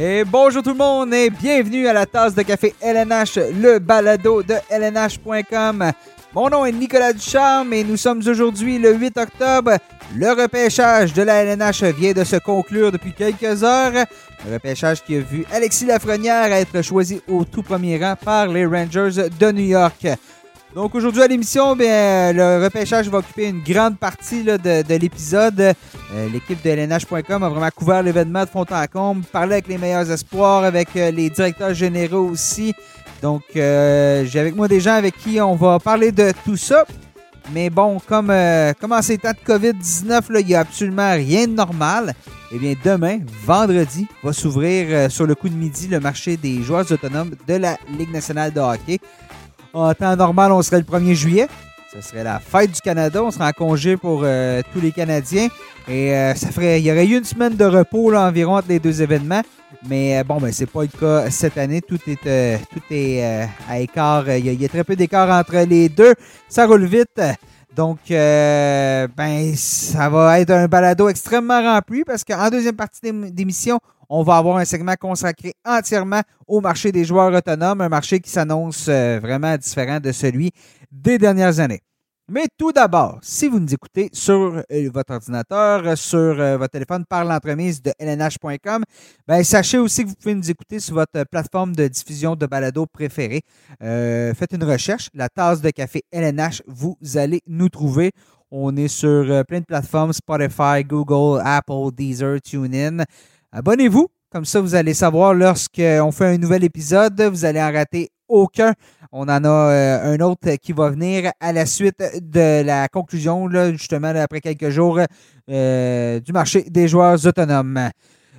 Et bonjour tout le monde et bienvenue à la tasse de café LNH, le balado de LNH.com. Mon nom est Nicolas Ducharme et nous sommes aujourd'hui le 8 octobre. Le repêchage de la LNH vient de se conclure depuis quelques heures. Le repêchage qui a vu Alexis Lafrenière être choisi au tout premier rang par les Rangers de New York. Donc aujourd'hui à l'émission, le repêchage va occuper une grande partie de, de l'épisode. Euh, L'équipe de LNH.com a vraiment couvert l'événement de fond en comble, parlé avec les meilleurs espoirs, avec euh, les directeurs généraux aussi. Donc euh, j'ai avec moi des gens avec qui on va parler de tout ça. Mais bon, comme, comme en ces temps de COVID-19, là, il n'y a absolument rien de normal. Eh bien, demain, vendredi, va s'ouvrir sur le coup de midi le marché des joueurs autonomes de la Ligue nationale de hockey. En temps normal, on serait le 1er juillet. Ce serait la fête du Canada. On serait en congé pour euh, tous les Canadiens. Et euh, ça ferait, il y aurait eu une semaine de repos environ entre les deux événements. Mais euh, bon, ben, c'est pas le cas cette année. Tout est, tout est à écart. Il y, a, très peu d'écart entre les deux. Ça roule vite. Donc, ben, ça va être un balado extrêmement rempli parce qu'en deuxième partie d'ém- d'émission, on va avoir un segment consacré entièrement au marché des joueurs autonomes, un marché qui s'annonce euh, vraiment différent de celui des dernières années. Mais tout d'abord, si vous nous écoutez sur euh, votre ordinateur, euh, sur votre téléphone par l'entremise de lnh.com, ben, sachez aussi que vous pouvez nous écouter sur votre plateforme de diffusion de balado préférée. Faites une recherche, la tasse de café LNH, vous allez nous trouver. On est sur plein de plateformes, Spotify, Google, Apple, Deezer, TuneIn. Abonnez-vous, comme ça vous allez savoir lorsqu'on fait un nouvel épisode, vous allez en rater aucun. On en a euh, un autre qui va venir à la suite de la conclusion, là, justement, après quelques jours, euh, du marché des joueurs autonomes.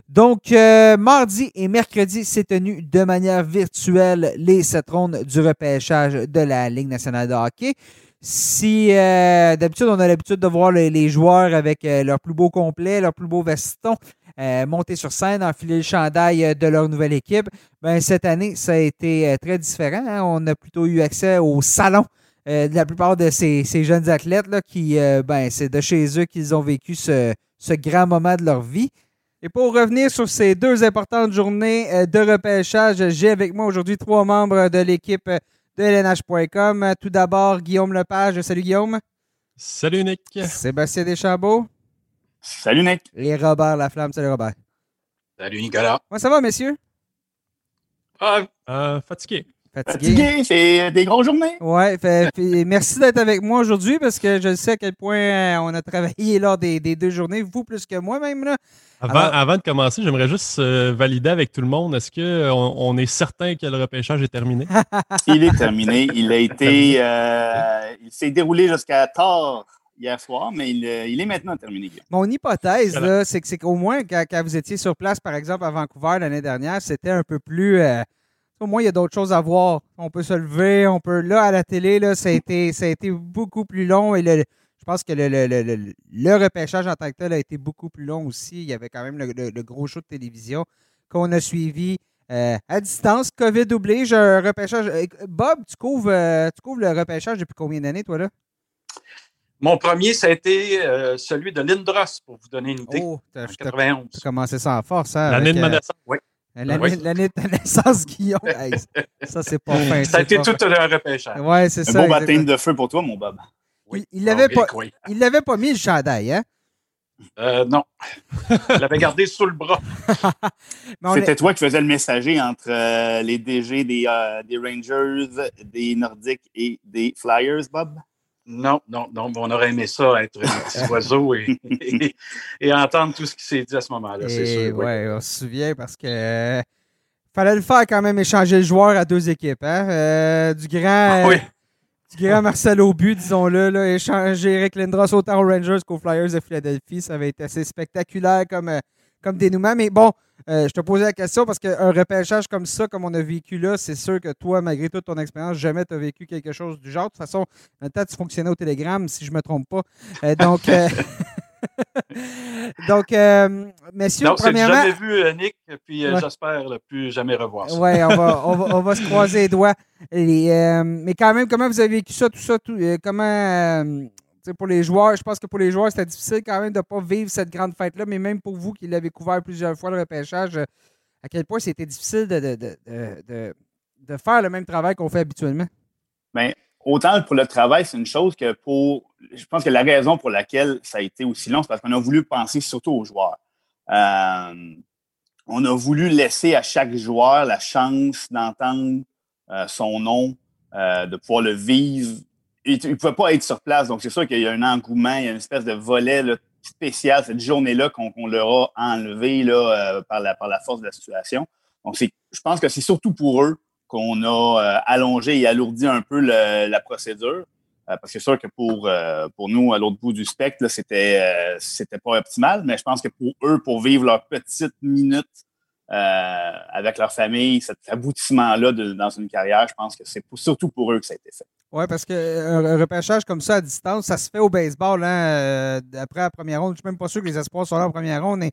Donc, euh, mardi et mercredi, s'est tenu de manière virtuelle les sept rondes du repêchage de la Ligue nationale de hockey. Si d'habitude, on a l'habitude de voir les, les joueurs avec leur plus beau complet, leur plus beau veston, euh, monter sur scène, enfiler le chandail euh, de leur nouvelle équipe, ben, cette année, ça a été euh, très différent. hein. On a plutôt eu accès au salon euh, de la plupart de ces, ces jeunes athlètes là, qui, euh, ben, c'est de chez eux qu'ils ont vécu ce, ce grand moment de leur vie. Et pour revenir sur ces deux importantes journées de repêchage, j'ai avec moi aujourd'hui trois membres de l'équipe de LNH.com. Tout d'abord, Guillaume Lepage. Salut Guillaume. Salut Nick. Sébastien Deschambault. Salut Nick. Et Robert Laflamme. Salut Robert. Salut Nicolas. Comment ça va, messieurs? Ah, Euh, fatigué. Fatigué? Fatigué, c'est des grosses journées. Ouais, fait- puis merci d'être avec moi aujourd'hui parce que je sais à quel point euh, on a travaillé lors des, des deux journées, vous plus que moi même. Là. Avant, Alors- avant de commencer, j'aimerais juste euh, valider avec tout le monde. Est-ce qu'on on est certain que le repêchage est terminé? Il est terminé. Il a été. euh, il s'est déroulé jusqu'à tard hier soir, mais il, euh, il est maintenant terminé. Mon hypothèse, Voilà. là, c'est que c'est qu'au moins, quand, quand vous étiez sur place, par exemple, à Vancouver l'année dernière, c'était un peu plus. euh, au moins, il y a d'autres choses à voir. On peut se lever, on peut. Là, à la télé, là, ça, a été, ça a été beaucoup plus long et le- je pense que le, le- le- le- le repêchage en tant que tel a été beaucoup plus long aussi. Il y avait quand même le, le- le gros show de télévision qu'on a suivi euh, à distance. COVID oblige, un repêchage. Bob, tu couvres, euh, tu couvres le repêchage depuis combien d'années, toi, là? Mon premier, ça a été euh, celui de Lindros, pour vous donner une idée, Oh, t'as en t'as- 91. t'as commencé ça en force, hein? L'année de euh, ma naissance. L'année, Oui. l'année de ta naissance, Guillaume. Hey, ça, c'est pas fin. Ça a été tout fin. un repêchage. Ouais, c'est Un ça. beau exactement. baptême de feu pour toi, mon Bob. Oui. Il l'avait pas, oui, oui. il l'avait pas mis le chandail, hein? Euh, non. Je l'avais gardé sous le bras. C'était est- toi qui faisais le messager entre euh, les DG des, euh, des Rangers, des Nordiques et des Flyers, Bob? Non, non, non. On aurait aimé ça, être des petits oiseaux et, et, et entendre tout ce qui s'est dit à ce moment-là, c'est sûr. oui. ouais, on se souvient parce que euh, fallait le faire quand même, échanger le joueur à deux équipes, hein? Euh, du grand, Ah oui. du grand Marcel Aubu, disons-le, là, échanger Eric Lindros autant aux Rangers qu'aux Flyers de Philadelphie, ça avait été assez spectaculaire comme, euh, comme dénouement. Mais bon, euh, je te posais la question parce qu'un repêchage comme ça, comme on a vécu là, c'est sûr que toi, malgré toute ton expérience, jamais tu as vécu quelque chose du genre. De toute façon, maintenant, tu fonctionnais au Télégramme, si je me trompe pas. Euh, donc, euh, donc euh, messieurs, Non, premièrement. jamais vu, euh, Nick, puis Ouais. j'espère ne plus jamais revoir ça. Ouais, on va, on, va, on va se croiser les doigts. Et, mais quand même, comment vous avez vécu ça, tout ça, tout, comment, pour les joueurs, je pense que pour les joueurs, c'était difficile quand même de ne pas vivre cette grande fête-là, mais même pour vous qui l'avez couvert plusieurs fois, le repêchage, euh, à quel point c'était difficile de, de, faire le même travail qu'on fait habituellement? Bien, autant pour le travail, c'est une chose que pour. Je pense que la raison pour laquelle ça a été aussi long, c'est parce qu'on a voulu penser surtout aux joueurs. Euh, on a voulu laisser à chaque joueur la chance d'entendre euh, son nom, de pouvoir le vivre. Il ne pouvait pas être sur place, donc c'est sûr qu'il y a un engouement, il y a une espèce de volet spécial cette journée-là qu'on leur a enlevé là, par, la, par la force de la situation. Donc, je pense que c'est surtout pour eux qu'on a allongé et alourdi un peu la procédure. Euh, parce que c'est sûr que pour, euh, pour nous, à l'autre bout du spectre, c'était euh, c'était pas optimal, mais je pense que pour eux, pour vivre leur petite minute avec leur famille, cet aboutissement-là dans une carrière, je pense que c'est surtout pour eux que ça a été fait. Oui, parce qu'un repêchage comme ça à distance, ça se fait au baseball. Hein, après la première ronde, je ne suis même pas sûr que les espoirs sont là en première ronde. Mais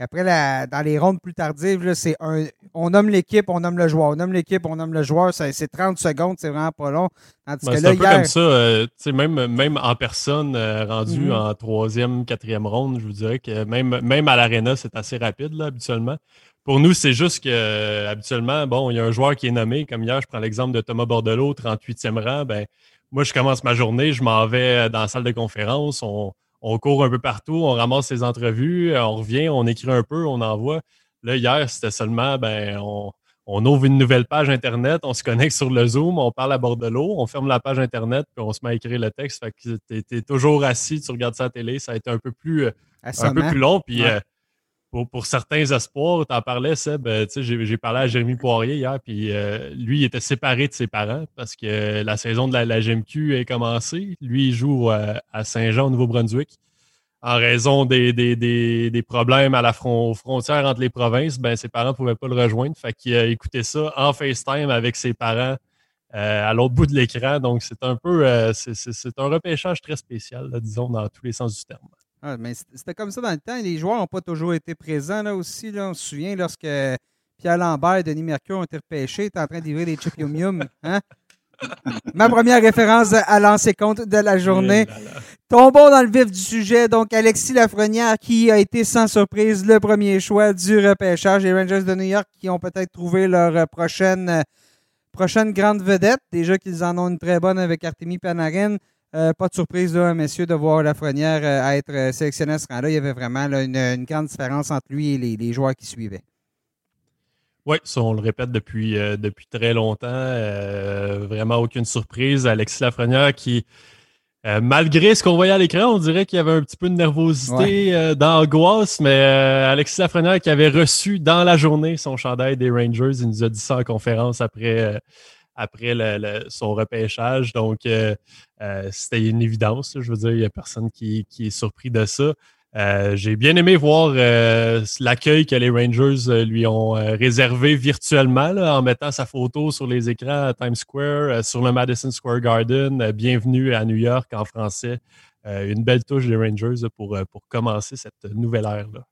après, dans les rondes plus tardives, c'est un, on nomme l'équipe, on nomme le joueur. On nomme l'équipe, on nomme le joueur. C'est 30 secondes, c'est vraiment pas long. Ben, c'est un peu comme ça. Euh, même, même en personne, euh, rendu mhm. en troisième, quatrième ronde, je vous dirais que même, même à l'aréna, c'est assez rapide là, habituellement. Pour nous, c'est juste que euh, habituellement, bon, il y a un joueur qui est nommé, comme hier, je prends l'exemple de Thomas Bordelot, 38e rang. Ben, moi, je commence ma journée, je m'en vais dans la salle de conférence. On, on court un peu partout, on ramasse ses entrevues, on revient, on écrit un peu, on envoie. Là, hier, c'était seulement, ben, on, ouvre une nouvelle page Internet, on se connecte sur le Zoom, on parle à bord de l'eau, on ferme la page Internet, puis on se met à écrire le texte. Fait que tu es, toujours assis, tu regardes ça à la télé, ça a été un peu plus, euh, un peu plus long. Puis euh, pour, certains espoirs, tu en parlais, Seb, euh, j'ai parlé à Jérémy Poirier hier, puis lui, il était séparé de ses parents parce que la saison de la, GMQ est commencée. Lui, il joue à Saint-Jean, au Nouveau-Brunswick en raison des, des, problèmes à la frontière entre les provinces, ben, ses parents ne pouvaient pas le rejoindre. Fait qu'il a écouté ça en FaceTime avec ses parents euh, à l'autre bout de l'écran. Donc, c'est un peu euh, c'est un repêchage très spécial, disons, dans tous les sens du terme. Ah, mais c'était comme ça dans le temps. Les joueurs n'ont pas toujours été présents là aussi. Là. On se souvient lorsque Pierre Lambert et Denis Mercure ont été repêchés, étaient en train d'ivrer des chips yum hein? Ma première référence à lancer compte de la journée. Tombons dans le vif du sujet. Donc, Alexis Lafrenière, qui a été sans surprise le premier choix du repêchage. Les Rangers de New York qui ont peut-être trouvé leur prochaine, prochaine grande vedette. Déjà qu'ils en ont une très bonne avec Artemi Panarin. Euh, pas de surprise, là, messieurs, de voir Lafrenière euh, être sélectionné à ce rang-là. Il y avait vraiment une, grande différence entre lui et les joueurs qui suivaient. Oui, ça, on le répète depuis, euh, depuis très longtemps. Euh, vraiment aucune surprise. Alexis Lafrenière qui, euh, malgré ce qu'on voyait à l'écran, on dirait qu'il y avait un petit peu de nervosité, d'angoisse, mais Alexis Lafrenière qui avait reçu dans la journée son chandail des Rangers, il nous a dit ça en conférence après, après son repêchage. Donc, c'était une évidence. Je veux dire, il n'y a personne qui, est surpris de ça. Euh, j'ai bien aimé voir euh, l'accueil que les Rangers euh, lui ont réservé virtuellement en mettant sa photo sur les écrans à Times Square, sur le Madison Square Garden. bienvenue à New York en français. une belle touche des Rangers pour, pour commencer cette nouvelle ère-là.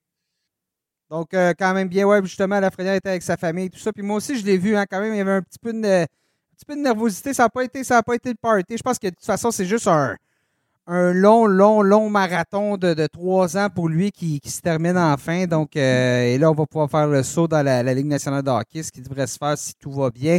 Donc, quand même bien, ouais, justement, la Lafrenière était avec sa famille tout ça. Puis moi aussi, je l'ai vu, hein, quand même, il y avait un petit peu de, petit peu de nervosité. Ça n'a pas, été, pas été le party. Je pense que de toute façon, c'est juste un, un long, long, long marathon de, trois ans pour lui qui, se termine enfin. Donc, euh, et là, on va pouvoir faire le saut dans la, Ligue nationale de hockey, ce qui devrait se faire si tout va bien.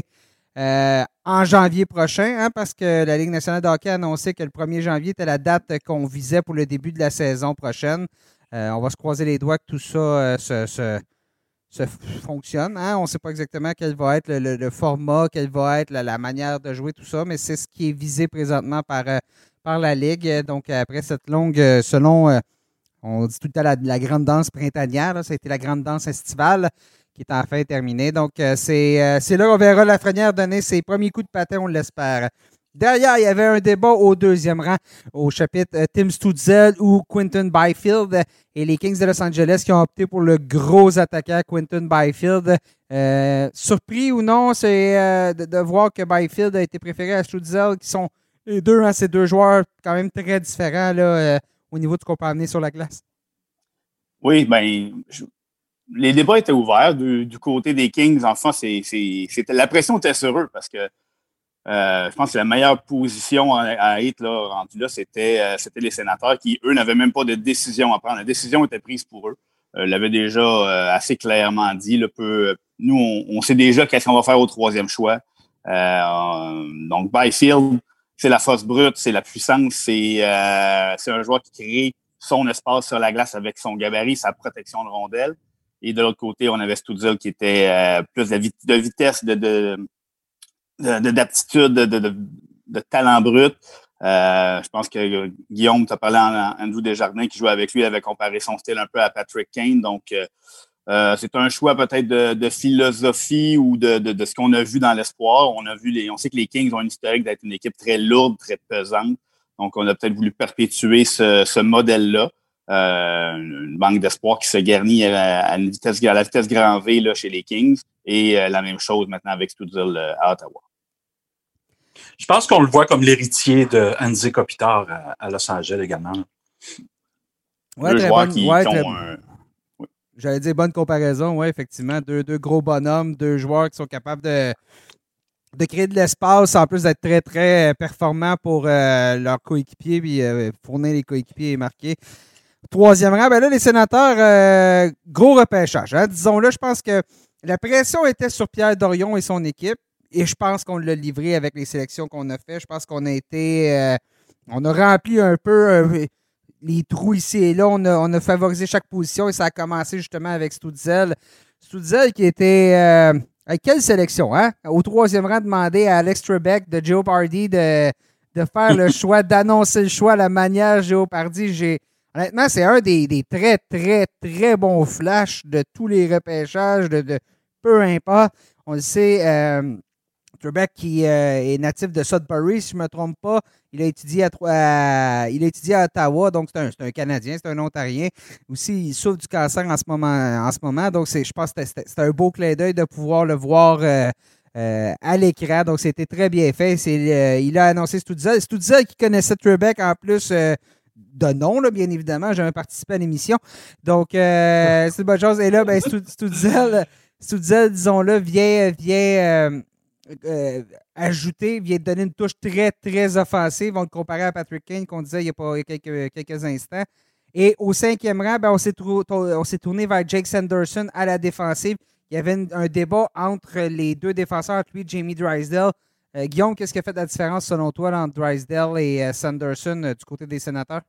Euh, en janvier prochain, hein, parce que la Ligue nationale de hockey a annoncé que le 1er janvier était la date qu'on visait pour le début de la saison prochaine. Euh, on va se croiser les doigts que tout ça se, fonctionne. Hein? On ne sait pas exactement quel va être le, format, quelle va être la, manière de jouer, tout ça, mais c'est ce qui est visé présentement par par la Ligue. Donc, après cette longue, euh, selon, euh, on dit tout le temps la, grande danse printanière, ça a été la grande danse estivale qui est enfin terminée. Donc, euh, c'est là qu'on verra Lafrenière donner ses premiers coups de patin, on l'espère. Derrière, il y avait un débat au deuxième rang, au chapitre Tim Stutzel ou Quinton Byfield et les Kings de Los Angeles qui ont opté pour le gros attaquant Quinton Byfield. surpris ou non, c'est de, voir que Byfield a été préféré à Stutzel, qui sont les deux, hein, ces deux joueurs quand même très différents euh, au niveau de ce qu'on peut amener sur la glace. Oui, ben, les débats étaient ouverts du, côté des Kings. Enfin, c'est, la pression était sur eux parce que euh, je pense que la meilleure position à, être là, rendu là, c'était, euh, c'était les sénateurs qui, eux, n'avaient même pas de décision à prendre. La décision était prise pour eux. l'avait déjà assez clairement dit. nous, on, sait déjà qu'est-ce qu'on va faire au troisième choix. donc, Byfield, c'est la force brute, c'est la puissance, c'est un joueur qui crée son espace sur la glace avec son gabarit, sa protection de rondelle. Et de l'autre côté, on avait Stutzel qui était plus de, de vitesse, de, d'aptitude, de, de, de, talent brut. Euh, je pense que Guillaume t'a parlé en, Andrew Desjardins qui jouait avec lui, avait comparé son style un peu à Patrick Kane. Donc, euh, euh, c'est un choix peut-être de, philosophie ou de, de, ce qu'on a vu dans l'espoir. On a vu les, on sait que les Kings ont une historique d'être une équipe très lourde, très pesante. Donc, on a peut-être voulu perpétuer ce, ce modèle-là. Euh, une banque d'espoir qui se garnit à, une vitesse, à la vitesse grand V là, chez les Kings. Et la même chose maintenant avec Stutzel à Ottawa. Je pense qu'on le voit comme l'héritier de Andy Kopitar à, Los Angeles également. Ouais, très bonne, J'allais dire bonne comparaison, oui, effectivement. Deux, deux, gros bonhommes, deux joueurs qui sont capables de, de créer de l'espace, en plus d'être très, très performants pour euh, leurs coéquipiers, puis euh, fournir les coéquipiers et marquer. Troisième rang, ben là, les sénateurs, euh, gros repêchage. Hein. Disons-le, je pense que la pression était sur Pierre Dorion et son équipe et je pense qu'on l'a livré avec les sélections qu'on a fait. Je pense qu'on a été. Euh, on a rempli un peu euh, les trous ici et là. On a, favorisé chaque position et ça a commencé justement avec Stutzel. Stutzel qui était. Euh, avec quelle sélection, hein? Au troisième rang, demandé à Alex Trebek de Joe Pardy de, de faire le choix, d'annoncer le choix à la manière Joe Pardy. J'ai. Honnêtement, c'est un des, très, très, très bons flashs de tous les repêchages, de, peu importe. On le sait, Trebek, qui euh, est natif de Sudbury, si je ne me trompe pas, il a étudié à, il a étudié à Ottawa, donc c'est un, Canadien, c'est un Ontarien. Aussi, il souffre du cancer en ce moment. En ce moment donc, je pense que c'était un beau clin d'œil de pouvoir le voir euh, euh, à l'écran. Donc, c'était très bien fait. il a annoncé Stutzel. Stutzel qui connaissait Trebek en plus de nom, là, bien évidemment. J'ai jamais participé à l'émission. Donc, c'est une bonne chose. Et là, ben, disons-le, vient, vient euh, ajouter, vient de donner une touche très, très offensive. On le comparait à Patrick Kane qu'on disait il y a, pas, quelques, quelques instants. Et au cinquième rang, ben, on s'est tourné vers Jake Sanderson à la défensive. Il y avait un débat entre les deux défenseurs, lui Jamie Drysdale. Euh, Guillaume, qu'est-ce qui a fait la différence selon toi entre Drysdale et euh, Sanderson du côté des sénateurs?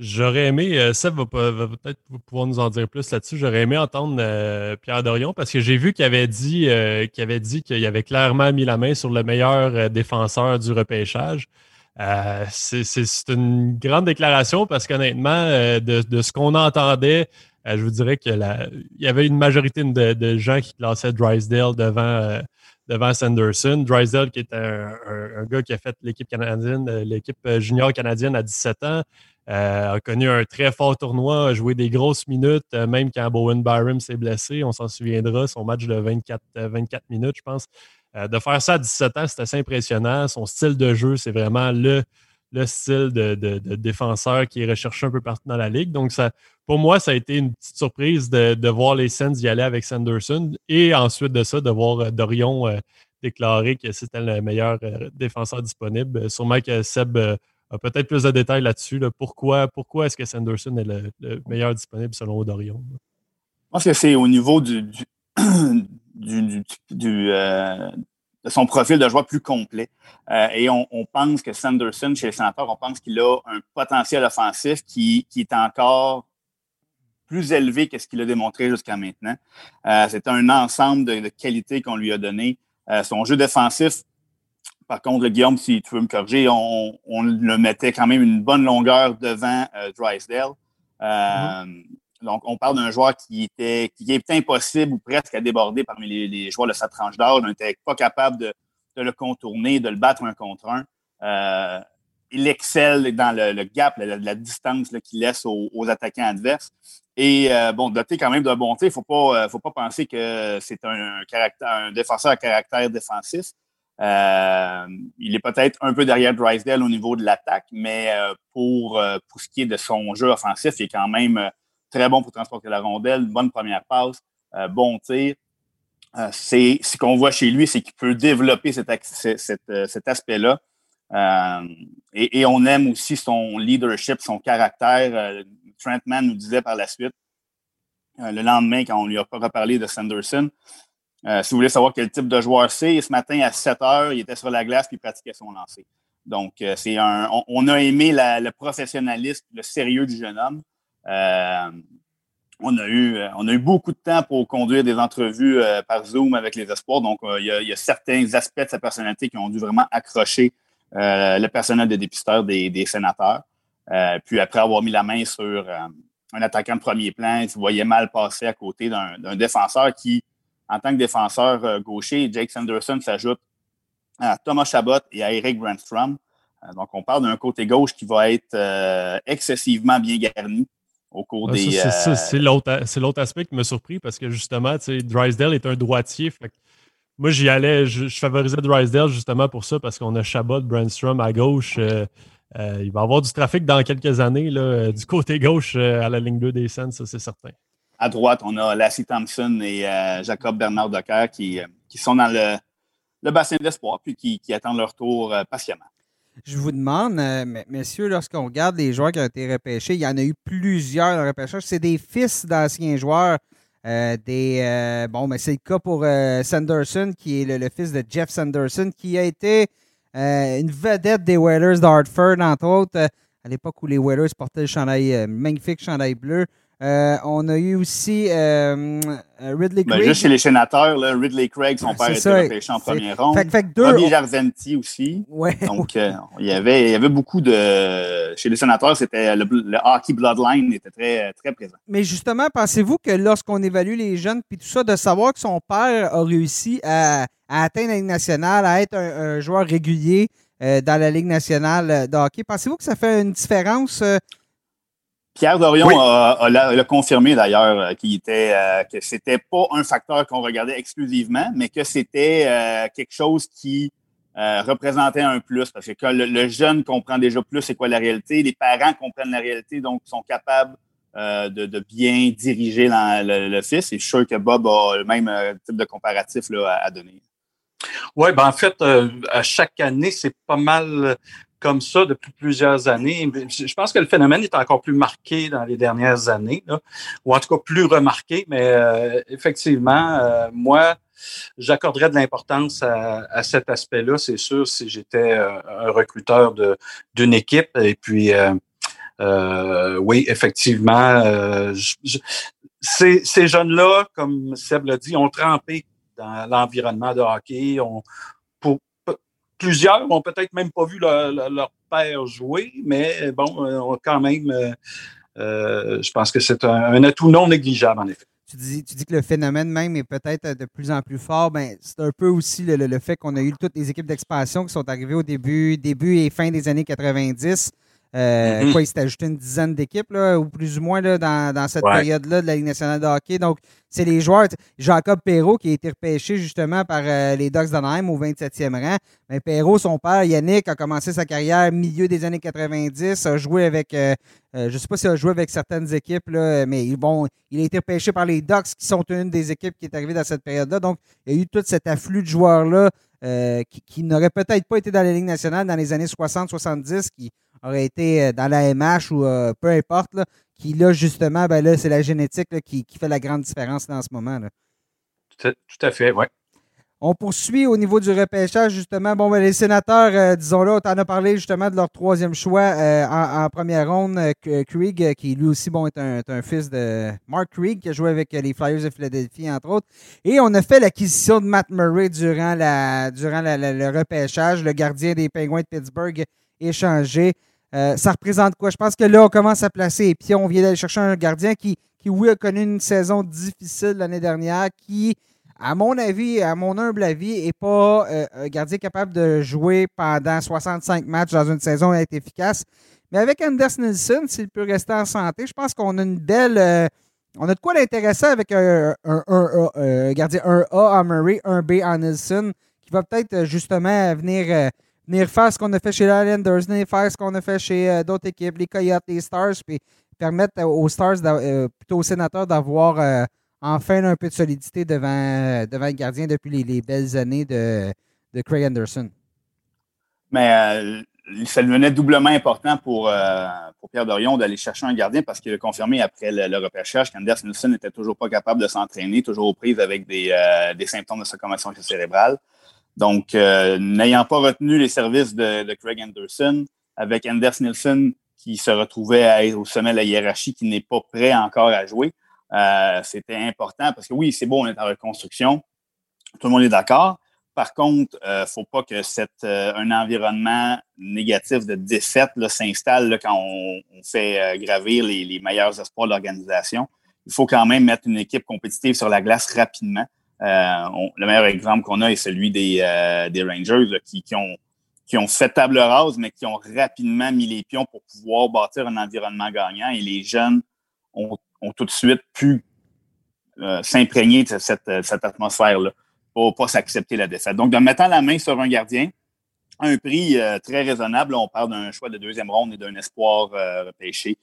J'aurais aimé, euh, Seb va, peut-être pouvoir nous en dire plus là-dessus. J'aurais aimé entendre euh, Pierre Dorion parce que j'ai vu qu'il avait dit euh, qu'il avait dit qu'il avait clairement mis la main sur le meilleur défenseur du repêchage. c'est une grande déclaration parce qu'honnêtement, de, ce qu'on entendait, je vous dirais qu'il y avait une majorité de, gens qui classaient Drysdale devant devant Sanderson. Drysdale, qui est un, un, gars qui a fait l'équipe canadienne, l'équipe junior canadienne à 17 ans, euh, a connu un très fort tournoi, a joué des grosses minutes, euh, même quand Bowen Byram s'est blessé. On s'en souviendra, son match de 24, 24 euh, minutes, je pense. de faire ça à 17 ans, c'est assez impressionnant. Son style de jeu, c'est vraiment le, le style de, défenseur qui est recherché un peu partout dans la ligue. Donc, ça, pour moi, ça a été une petite surprise de, voir les Sens y aller avec Sanderson et ensuite de ça, de voir Dorion déclarer que c'était le meilleur défenseur disponible. Sûrement que Seb peut-être plus de détails là-dessus. Pourquoi, pourquoi est-ce que Sanderson est le, meilleur disponible selon Odorion? Je pense que c'est au niveau du, euh, de son profil de joueur plus complet. Euh, et on, pense que Sanderson, chez les sénateurs, on pense qu'il a un potentiel offensif qui, est encore plus élevé que ce qu'il a démontré jusqu'à maintenant. Euh, c'est un ensemble de, qualités qu'on lui a donné. son jeu défensif par contre, Guillaume, si tu veux me corriger, on, le mettait quand même une bonne longueur devant euh, Drysdale. Euh, mm-hmm. Donc, on parle d'un joueur qui était qui est impossible ou presque à déborder parmi les, joueurs de sa tranche d'âge. On n'était pas capable de, le contourner, de le battre un contre un. Euh, il excelle dans le, gap, la, distance qu'il laisse aux, attaquants adverses. Et bon, doté quand même de bonté, il ne faut pas, faut pas penser que c'est un, caractère, un défenseur à caractère défensif. Euh, il est peut-être un peu derrière Drysdale au niveau de l'attaque, mais euh, pour, euh, pour ce qui est de son jeu offensif, il est quand même très bon pour transporter la rondelle, une bonne première passe, bon tir. c'est ce qu'on voit chez lui, c'est qu'il peut développer cet, aspect-là. Et, on aime aussi son leadership, son caractère. Trentman nous disait par la suite le lendemain quand on lui a reparlé de Sanderson. Si vous voulez savoir quel type de joueur c'est, ce matin à 7 heures, il était sur la glace puis il pratiquait son lancer. Donc, c'est un, on, a aimé le professionnalisme, le sérieux du jeune homme. on, a eu, on a eu beaucoup de temps pour conduire des entrevues par Zoom avec les espoirs. Donc, il y, a, il, y a, certains aspects de sa personnalité qui ont dû vraiment accrocher le personnel de dépisteur des, des sénateurs. Euh, puis après avoir mis la main sur euh, un attaquant de premier plan, il se voyait mal passer à côté d'un défenseur qui, en tant que défenseur euh, gaucher, Jake Sanderson s'ajoute à Thomas Chabot et à Eric Brandstrom. donc, on parle d'un côté gauche qui va être excessivement bien garni au cours des. C'est l'autre aspect qui m'a surpris parce que justement, Drysdale est un droitier. moi, j'y allais, je, favorisais Drysdale justement pour ça parce qu'on a Chabot, Brandstrom à gauche. Euh, il va y avoir du trafic dans quelques années là, euh, du côté gauche euh, à la ligne 2 des Sens, ça c'est certain. À droite, on a Lassie Thompson et Jacob Bernard Decker qui, qui sont dans le, bassin d'espoir puis qui, attendent leur tour patiemment. Je vous demande, messieurs, lorsqu'on regarde les joueurs qui ont été repêchés, il y en a eu plusieurs dans le repêchage. C'est des fils d'anciens joueurs. des, bon, c'est le cas pour Sanderson, qui est le, fils de Jeff Sanderson, qui a été euh, une vedette des Whalers d'Hartford, entre autres, euh, à l'époque où les Whalers portaient le chandail, euh, magnifique chandail bleu. On a eu aussi Ridley ben, Craig. juste chez les sénateurs, Ridley Craig, son père était repêché en première ronde. Fait, fait deux, Robbie Jarzenti aussi. Donc, il, y avait, il y avait beaucoup de. Chez les sénateurs, c'était le, hockey bloodline était très, très présent. Mais justement, pensez-vous que lorsqu'on évalue les jeunes, puis tout ça, de savoir que son père a réussi à à atteindre la Ligue nationale, à être un, joueur régulier euh, dans la Ligue nationale de hockey. Pensez-vous que ça fait une différence? Euh? Pierre Dorion a, confirmé d'ailleurs euh, qu'il était que c'était pas un facteur qu'on regardait exclusivement, mais que c'était quelque chose qui représentait un plus parce que le, jeune comprend déjà plus c'est quoi la réalité, les parents comprennent la réalité, donc sont capables de, bien diriger le, fils. Et je suis sûr que Bob a le même type de comparatif là, à donner. Oui, ben en fait, euh, à chaque année, c'est pas mal comme ça depuis plusieurs années. Je pense que le phénomène est encore plus marqué dans les dernières années, ou en tout cas plus remarqué, mais euh, effectivement, euh, moi, j'accorderais de l'importance à, cet aspect-là, c'est sûr, si j'étais un recruteur d'une équipe. Et puis, oui, effectivement, ces, ces jeunes-là, comme Seb l'a dit, ont trempé dans l'environnement de hockey. pour, plusieurs n'ont peut-être même pas vu leur, père jouer, mais bon, euh, quand même, euh, euh, je pense que c'est un, atout non négligeable, en effet. Tu dis, que le phénomène même est peut-être de plus en plus fort. Ben, c'est un peu aussi le, fait qu'on a eu toutes les équipes d'expansion qui sont arrivées au début, début et fin des années 90. Euh, mm-hmm. Quoi, il s'est ajouté une dizaine d'équipes, ou plus ou moins là, dans, dans cette période-là de la Ligue nationale de hockey. Donc, c'est les joueurs. Jacob Perrault qui a été repêché justement par euh, les Ducks d'Anaheim au 27e rang. Mais Perrault, son père, Yannick, a commencé sa carrière milieu des années 90, a joué avec, euh, je ne sais pas s'il a joué avec certaines équipes, là, mais bon, il a été repêché par les Ducks qui sont une des équipes qui est arrivée dans cette période-là. Donc, il y a eu tout cet afflux de joueurs-là qui, qui n'auraient peut-être pas été dans la Ligue nationale dans les années 60-70, qui aurait été euh, dans la MH ou euh, peu importe, qui là, justement, ben là, c'est la génétique qui, fait la grande différence dans ce moment. Là. Tout, à, fait, oui. On poursuit au niveau du repêchage, justement. Bon, ben, les sénateurs, euh, disons-le, on en a parlé justement de leur troisième choix en, première ronde. Krieg, qui lui aussi bon, est, un, fils de Mark Krieg, qui a joué avec les Flyers de Philadelphie, entre autres. Et on a fait l'acquisition de Matt Murray durant, la, durant le repêchage. Le gardien des Penguins de Pittsburgh échangé. Euh, ça représente quoi? Je pense que là, on commence à placer et puis on vient d'aller chercher un gardien qui, oui, a connu une saison difficile l'année dernière, qui, à mon avis, à mon humble avis, n'est pas euh, un gardien capable de jouer pendant 65 matchs dans une saison et être efficace. Mais avec Anders Nilsson, s'il peut rester en santé, je pense qu'on a une belle. Euh, on a de quoi l'intéresser avec un, gardien 1A à Murray, 1B à Nilsson, qui va peut-être justement venir venir faire ce qu'on a fait chez les Islanders, faire ce qu'on a fait chez euh, d'autres équipes, les Coyotes, les Stars, puis permettre aux Stars, euh, plutôt aux sénateurs, d'avoir euh, enfin un peu de solidité devant, devant le gardien depuis les, belles années de, de Craig Anderson. Mais ça devenait doublement important pour, pour Pierre Dorion d'aller chercher un gardien parce qu'il a confirmé après le, repêchage qu'Anders Nielsen n'était toujours pas capable de s'entraîner, toujours aux prises avec des, des symptômes de sa commotion cérébrale. Donc, n'ayant pas retenu les services de, Craig Anderson, avec Anders Nielsen qui se retrouvait au sommet de la hiérarchie, qui n'est pas prêt encore à jouer. Euh, c'était important parce que oui, c'est beau, on est en reconstruction. Tout le monde est d'accord. Par contre, euh, faut pas que cette, euh, un environnement négatif de défaite s'installe quand on, fait gravir les, meilleurs espoirs de l'organisation. Il faut quand même mettre une équipe compétitive sur la glace rapidement. Le meilleur exemple qu'on a est celui des, des Rangers qui, ont, fait table rase, mais qui ont rapidement mis les pions pour pouvoir bâtir un environnement gagnant. Et les jeunes ont tout de suite pu euh, s'imprégner de cette, euh, atmosphère-là pour pas s'accepter la défaite. Donc, en mettant la main sur un gardien, un prix euh, très raisonnable, on parle d'un choix de deuxième ronde et d'un espoir repêché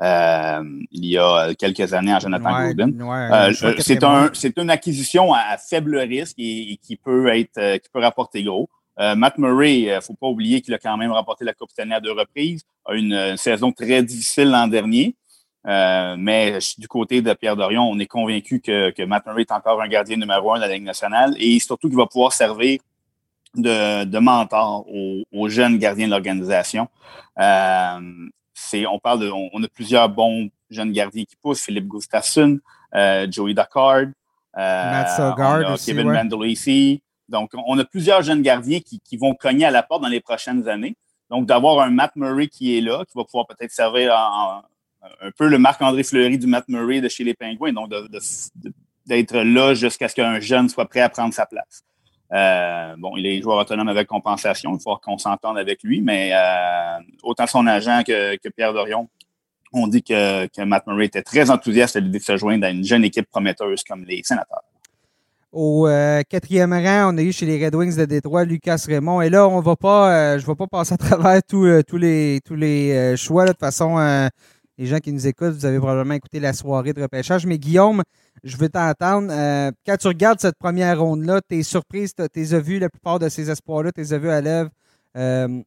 il y a quelques années en Jonathan ouais, c'est un, une acquisition à, faible risque et, qui peut être qui peut rapporter gros. Matt Murray, il ne faut pas oublier qu'il a quand même remporté la Coupe Stanley à deux reprises, a une, une saison très difficile l'an dernier. Euh, mais du côté de Pierre Dorion, on est convaincu que, que, Matt Murray est encore un gardien numéro un de la Ligue nationale et surtout qu'il va pouvoir servir de, de mentor aux, jeunes gardiens de l'organisation. On parle de, on, a plusieurs bons jeunes gardiens qui poussent. Philippe Gustafsson, euh, Joey Duckard, euh, Kevin Mandolisi. Donc, on a plusieurs jeunes gardiens qui, qui vont cogner à la porte dans les prochaines années. Donc, d'avoir un Matt Murray qui est là, qui va pouvoir peut-être servir en, un peu le Marc-André Fleury du Matt Murray de chez les Pingouins, donc d'être là jusqu'à ce qu'un jeune soit prêt à prendre sa place. Euh, bon, il est joueur autonome avec compensation, il faut qu'on s'entende avec lui, mais euh, autant son agent que, Pierre Dorion ont dit que, Matt Murray était très enthousiaste à l'idée de se joindre à une jeune équipe prometteuse comme les sénateurs. Au euh, quatrième rang, on a eu chez les Red Wings de Détroit Lucas Raymond. Et là, on va pas, je ne vais pas passer à travers tous les, tous les choix. de façon, les gens qui nous écoutent, vous avez probablement écouté la soirée de repêchage. Mais Guillaume, je veux t'entendre. Euh, quand tu regardes cette première ronde-là, tu es surprise, tu as vu la plupart de ces espoirs-là, tu les as à l'œuvre. Euh,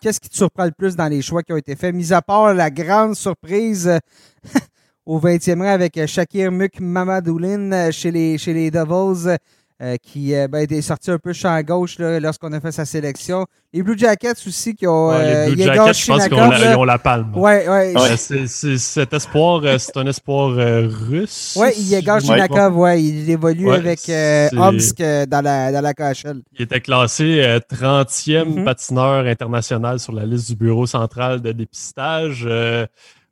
qu'est-ce qui te surprend le plus dans les choix qui ont été faits, mis à part la grande surprise au 20e rang avec Shakir Muk Mamadoulin chez les, chez les Devils? Euh, qui euh, ben, était sorti un peu champ gauche lorsqu'on a fait sa sélection. Les Blue Jackets aussi qui ont. les Blue Jackets, je pense qu'ils ont, la palme. Ouais, ouais. c'est, cet espoir, euh, c'est un espoir russe. Oui, Yegor Shinakov, ouais, il évolue avec Omsk dans la, dans la KHL. Il était classé 30e mhm. patineur international sur la liste du Bureau central de dépistage.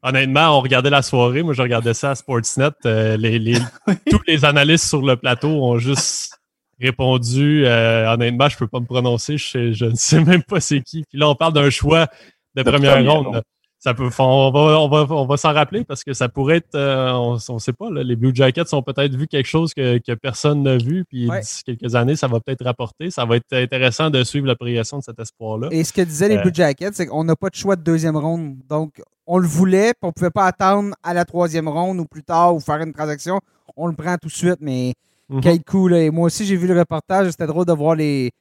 Honnêtement, on regardait la soirée. Moi, je regardais ça à Sportsnet. les, tous les analystes sur le plateau ont juste répondu euh, honnêtement, je peux pas me prononcer, je, ne sais même pas c'est qui. Puis là, on parle d'un choix de, première, ronde. Ça peut, on va, on va, on va s'en rappeler parce que ça pourrait être, euh, on ne sait pas, les Blue Jackets ont peut-être vu quelque chose que, que personne n'a vu, puis d'ici quelques années, ça va peut-être rapporter. Ça va être intéressant de suivre la progression de cet espoir-là. Et ce que disaient les euh, Blue Jackets, c'est qu'on n'a pas de choix de deuxième ronde. Donc, on le voulait, puis on ne pouvait pas attendre à la troisième ronde ou plus tard ou faire une transaction. On le prend tout de suite, mais Mhm. Quel coup, là. moi aussi, j'ai vu le reportage. C'était drôle de voir les,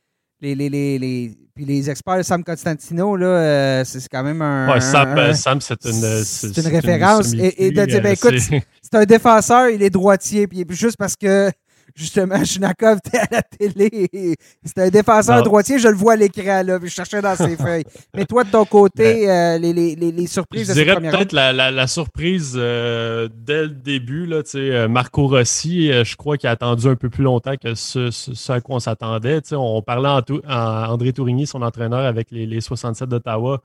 les, les, les, puis les experts, Sam Constantino, là, euh, c'est quand même un. Ouais, Sam, euh, Sam c'est une, c'est une référence. et, de dire, ben, écoute, c'est un défenseur, il est droitier, puis juste parce que justement, Shinakov était à la télé. C'était un défenseur droitier, je le vois à l'écran, là, je cherchais dans ses feuilles. Mais toi, de ton côté, ben, euh, les, les, les, surprises je dirais peut-être la, la, surprise euh, dès le début, là, euh, Marco Rossi, je crois qu'il a attendu un peu plus longtemps que ce, ce, à quoi on s'attendait. On parlait en, en, André Tourigny, son entraîneur, avec les, les 67 d'Ottawa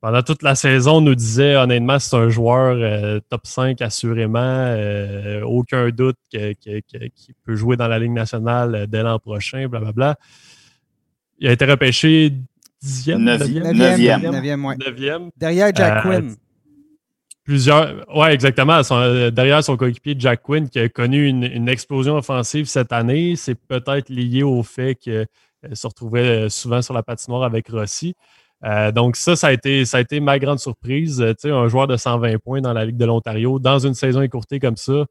pendant toute la saison, on nous disait honnêtement, c'est un joueur euh, top 5 assurément. Euh, aucun doute qu'il peut jouer dans la Ligue nationale euh, dès l'an prochain, blablabla. Il a été repêché 10e, 9e. 9e, Derrière Jack Quinn. Plusieurs. Ouais, exactement. derrière son coéquipier Jack Quinn, qui a connu une, une explosion offensive cette année, c'est peut-être lié au fait qu'il se retrouvait souvent sur la patinoire avec Rossi. Euh, donc ça, ça a été, ça a été ma grande surprise. Euh, tu sais, un joueur de 120 points dans la Ligue de l'Ontario, dans une saison écourtée comme ça,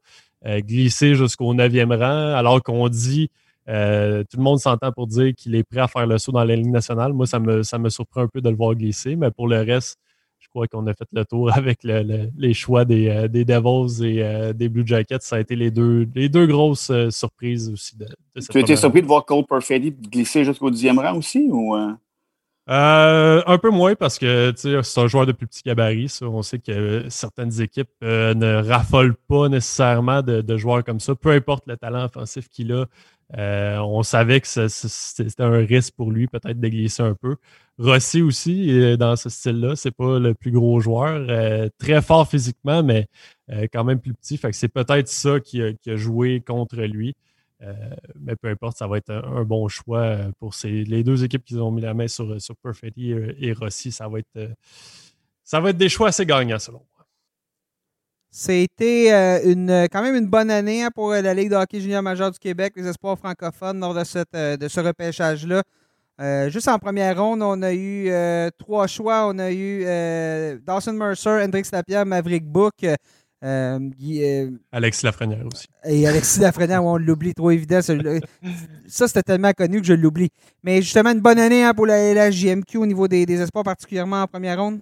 euh, glisser jusqu'au 9e rang, alors qu'on dit Euh, tout le monde s'entend pour dire qu'il est prêt à faire le saut dans la Ligue nationale. Moi, ça me, ça me surprend un peu de le voir glisser, mais pour le reste, je crois qu'on a fait le tour avec les choix des, euh, des Devils et des Blue Jackets. Ça a été les deux, les deux grosses surprises aussi. De, tu as été surpris de voir Cole Perfetti glisser jusqu'au dixième rang aussi? Ou un peu moins parce que c'est un joueur de plus petit gabarit. On sait que certaines équipes ne raffolent pas nécessairement de, de, joueurs comme ça, peu importe le talent offensif qu'il a. Euh, on savait que c'était un risque pour lui, peut-être de glisser un peu. Rossi aussi, dans ce style-là, c'est pas le plus gros joueur. Euh, très fort physiquement, mais euh, quand même plus petit. Fait que c'est peut-être ça qui a, joué contre lui. Mais peu importe, ça va être un, bon choix pour les deux équipes qui ont mis la main sur, sur Perfetti et, Rossi. Ça va, être, ça va être des choix assez gagnants selon moi. C'était euh, une, quand même une bonne année hein, pour euh, la Ligue de hockey junior majeur du Québec, les espoirs francophones lors de, cette, euh, de ce repêchage-là. juste en première ronde, on a eu trois choix. On a eu Dawson Mercer, Hendrix Lapierre, Maverick Book. Alexis Lafrenière aussi. Et Alexis Lafrenière, on l'oublie, trop évident. Ça, c'était tellement connu que je l'oublie. Mais justement, une bonne année hein, pour la, la, JMQ au niveau des, des espoirs, particulièrement en première ronde.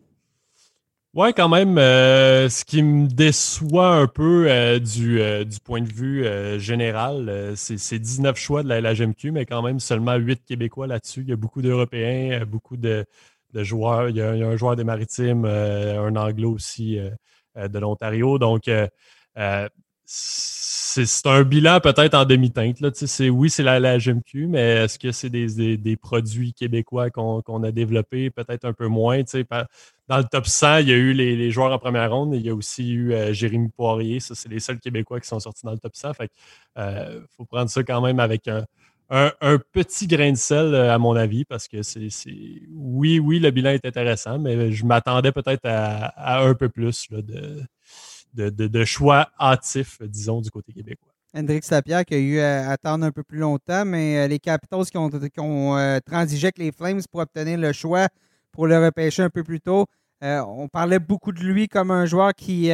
Oui, quand même. Euh, ce qui me déçoit un peu euh, du, euh, du, point de vue général, c'est 19 choix de la LHMQ, mais quand même seulement 8 Québécois là-dessus. Il y a beaucoup d'Européens, beaucoup de, joueurs. Il y, a, un joueur des Maritimes, un Anglo aussi de l'Ontario. Donc, c'est un bilan peut-être en demi-teinte. Oui, c'est la, la GMQ, mais est-ce que c'est des, produits québécois qu'on a développés? Peut-être un peu moins. Dans le top 100, il y a eu les, joueurs en première ronde. il y a aussi eu euh, Jérémy Poirier. Ça, c'est les seuls Québécois qui sont sortis dans le top 100. Il euh, faut prendre ça quand même avec un, petit grain de sel, euh, à mon avis, parce que c'est. Oui, oui, le bilan est intéressant, mais je m'attendais peut-être à, un peu plus de de, choix hâtifs, disons, du côté québécois. Hendrix Lapierre qui a eu à attendre un peu plus longtemps, mais euh, les Capitals qui ont, euh, transigé avec les Flames pour obtenir le choix pour le repêcher un peu plus tôt. On parlait beaucoup de lui comme un joueur qui,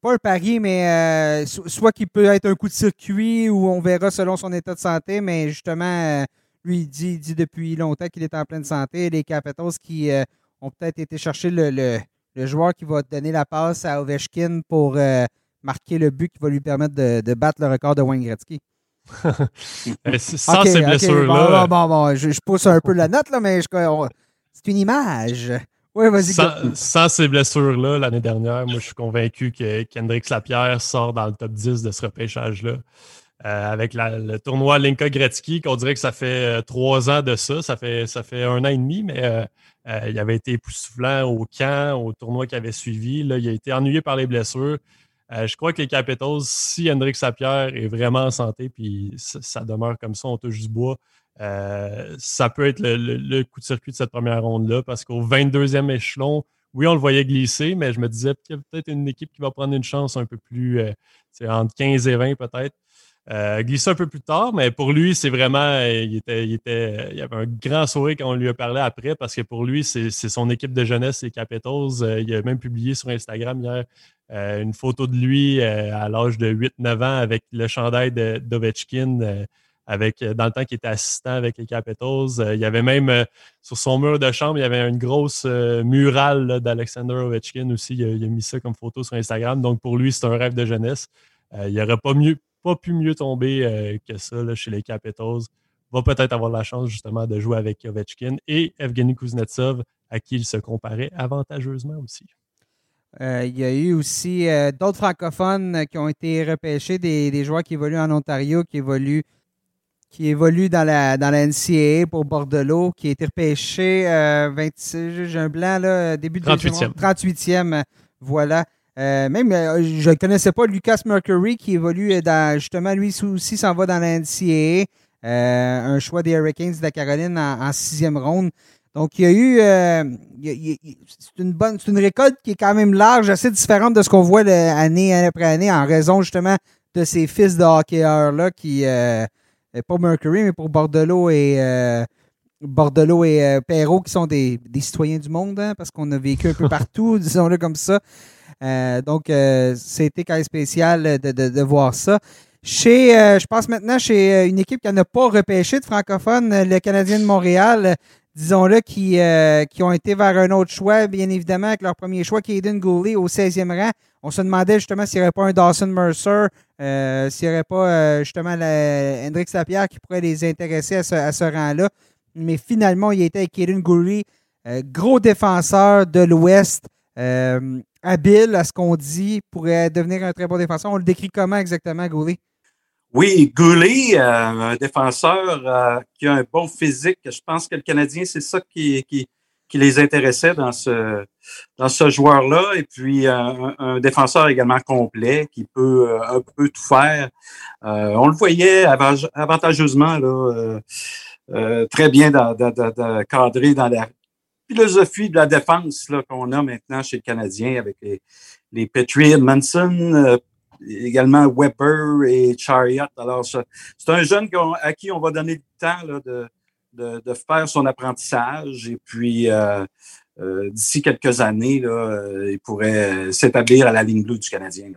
pas un pari, mais soit qui peut être un coup de circuit ou on verra selon son état de santé, mais justement, lui, il dit, dit depuis longtemps qu'il est en pleine santé. Les Capitals qui ont peut-être été chercher le le joueur qui va donner la passe à Ovechkin pour euh, marquer le but qui va lui permettre de, battre le record de Wayne Gretzky. sans ces blessures-là. Bon, bon, je, pousse un peu la note, là, mais c'est une image. Vas-y. Sans, ces blessures-là, l'année dernière, moi, je suis convaincu que Kendrick Lapierre sort dans le top 10 de ce repêchage-là. Euh, avec le tournoi Linka Gretzky, qu'on dirait que ça fait euh, trois ans de ça. Ça fait, ça fait un an et demi, mais euh, il avait été époustouflant au camp, au tournoi qui avait suivi. Là, il a été ennuyé par les blessures. Je crois que les Capitals, si Hendrik Sapierre est vraiment en santé, puis ça, demeure comme ça, on touche du bois, euh, ça peut être le, coup de circuit de cette première ronde-là, parce qu'au 22e échelon, oui, on le voyait glisser, mais je me disais qu'il y a peut-être une équipe qui va prendre une chance un peu plus, entre 15 et 20 peut-être. Euh, glissé un peu plus tard, mais pour lui, c'est vraiment. Euh, il, était, il avait un grand sourire quand on lui a parlé après parce que pour lui, c'est son équipe de jeunesse, les Capitals. Euh, il a même publié sur Instagram hier une photo de lui à l'âge de 8-9 ans avec le chandail d'Ovechkin. Avec, dans le temps qu'il était assistant avec les Capitals. il y avait même sur son mur de chambre, il y avait une grosse murale d'Alexander Ovechkin aussi. Il a, mis ça comme photo sur Instagram. Donc pour lui, c'est un rêve de jeunesse. il n'y aurait pas pu mieux tomber euh, que ça chez les Capitals. Va peut-être avoir la chance justement de jouer avec Ovechkin et Evgeny Kuznetsov, à qui il se comparait avantageusement aussi. Euh, il y a eu aussi euh, d'autres francophones qui ont été repêchés, des, joueurs qui évoluent en Ontario, qui évoluent, qui évoluent dans la, dans la NCAA pour Bordelot, qui a été repêché 26, j'ai un blanc là, début de 38e. 38e, voilà. Euh, même, euh, je ne connaissais pas Lucas Mercury qui évolue dans, justement, lui aussi s'en va dans la NCAA. Euh, un choix des Hurricanes de la Caroline en, sixième ronde. Donc, il y a eu. c'est une bonne. C'est une récolte qui est quand même large, assez différente de ce qu'on voit année, après année, en raison justement de ces fils de hockeyeurs-là qui. Pas Mercury, mais pour Bordelot et. Bordelot et Perrault, qui sont des, citoyens du monde, hein, parce qu'on a vécu un peu partout, disons-le comme ça. Euh, donc, euh, c'était quand même spécial de, voir ça. Chez, je pense maintenant chez une équipe qui n'a pas repêché de francophone, le Canadien de Montréal, disons-le, qui, qui ont été vers un autre choix, bien évidemment, avec leur premier choix, Caden Gooley au 16e rang. On se demandait justement s'il n'y aurait pas un Dawson Mercer, s'il n'y aurait pas justement la, Hendrix Lapierre qui pourrait les intéresser à ce, à ce rang-là. Mais finalement, il était avec Caden Gooley, gros défenseur de l'Ouest. Euh, habile à ce qu'on dit, pourrait devenir un très bon défenseur. On le décrit comment exactement, Goulet? Oui, Goulet, euh, un défenseur euh, qui a un bon physique. Je pense que le Canadien, c'est ça qui, les intéressait dans ce, dans ce joueur-là. Et puis, un, défenseur également complet qui peut un peu tout faire. on le voyait avantageusement, très bien cadré dans la, philosophie de la défense qu'on a maintenant chez le Canadien avec les, les Petrie Manson, euh, également Weber et Chariot. Alors, c'est un jeune à qui on va donner le temps de, faire son apprentissage et puis euh, euh, d'ici quelques années, là, il pourrait s'établir à la ligne bleue du Canadien.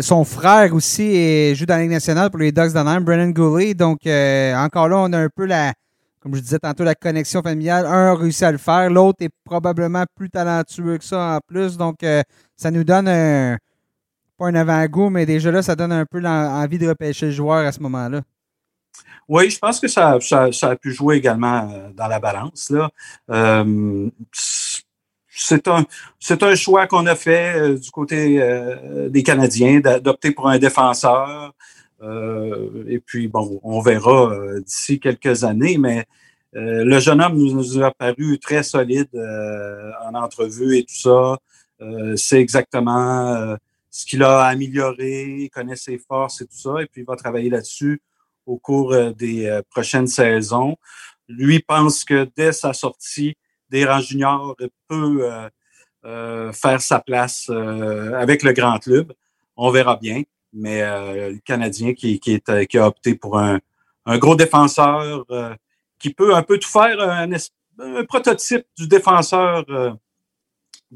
son frère aussi joue dans la Ligue nationale pour les Ducks d'Anaheim, Brennan Goulet. Donc, encore là, on a un peu la, comme je disais tantôt, la connexion familiale. Un a réussi à le faire, l'autre est probablement plus talentueux que ça en plus. Donc, euh, ça nous donne un, pas un avant-goût, mais déjà là, ça donne un peu l'envie de repêcher le joueur à ce moment-là. Oui, je pense que ça, a pu jouer également euh, dans la balance. Là. Euh, c'est un, choix qu'on a fait du côté des Canadiens d'opter pour un défenseur. Euh, et puis, bon, on verra euh, d'ici quelques années, mais euh, le jeune homme nous, a paru très solide en entrevue et tout ça. c'est exactement ce qu'il a amélioré, il connaît ses forces et tout ça, et puis il va travailler là-dessus au cours des prochaines saisons. Lui pense que dès sa sortie des rangs juniors, il peut faire sa place avec le grand club. On verra bien mais euh, le Canadien qui, est, euh, qui a opté pour un, gros défenseur euh, qui peut un peu tout faire, un, prototype du défenseur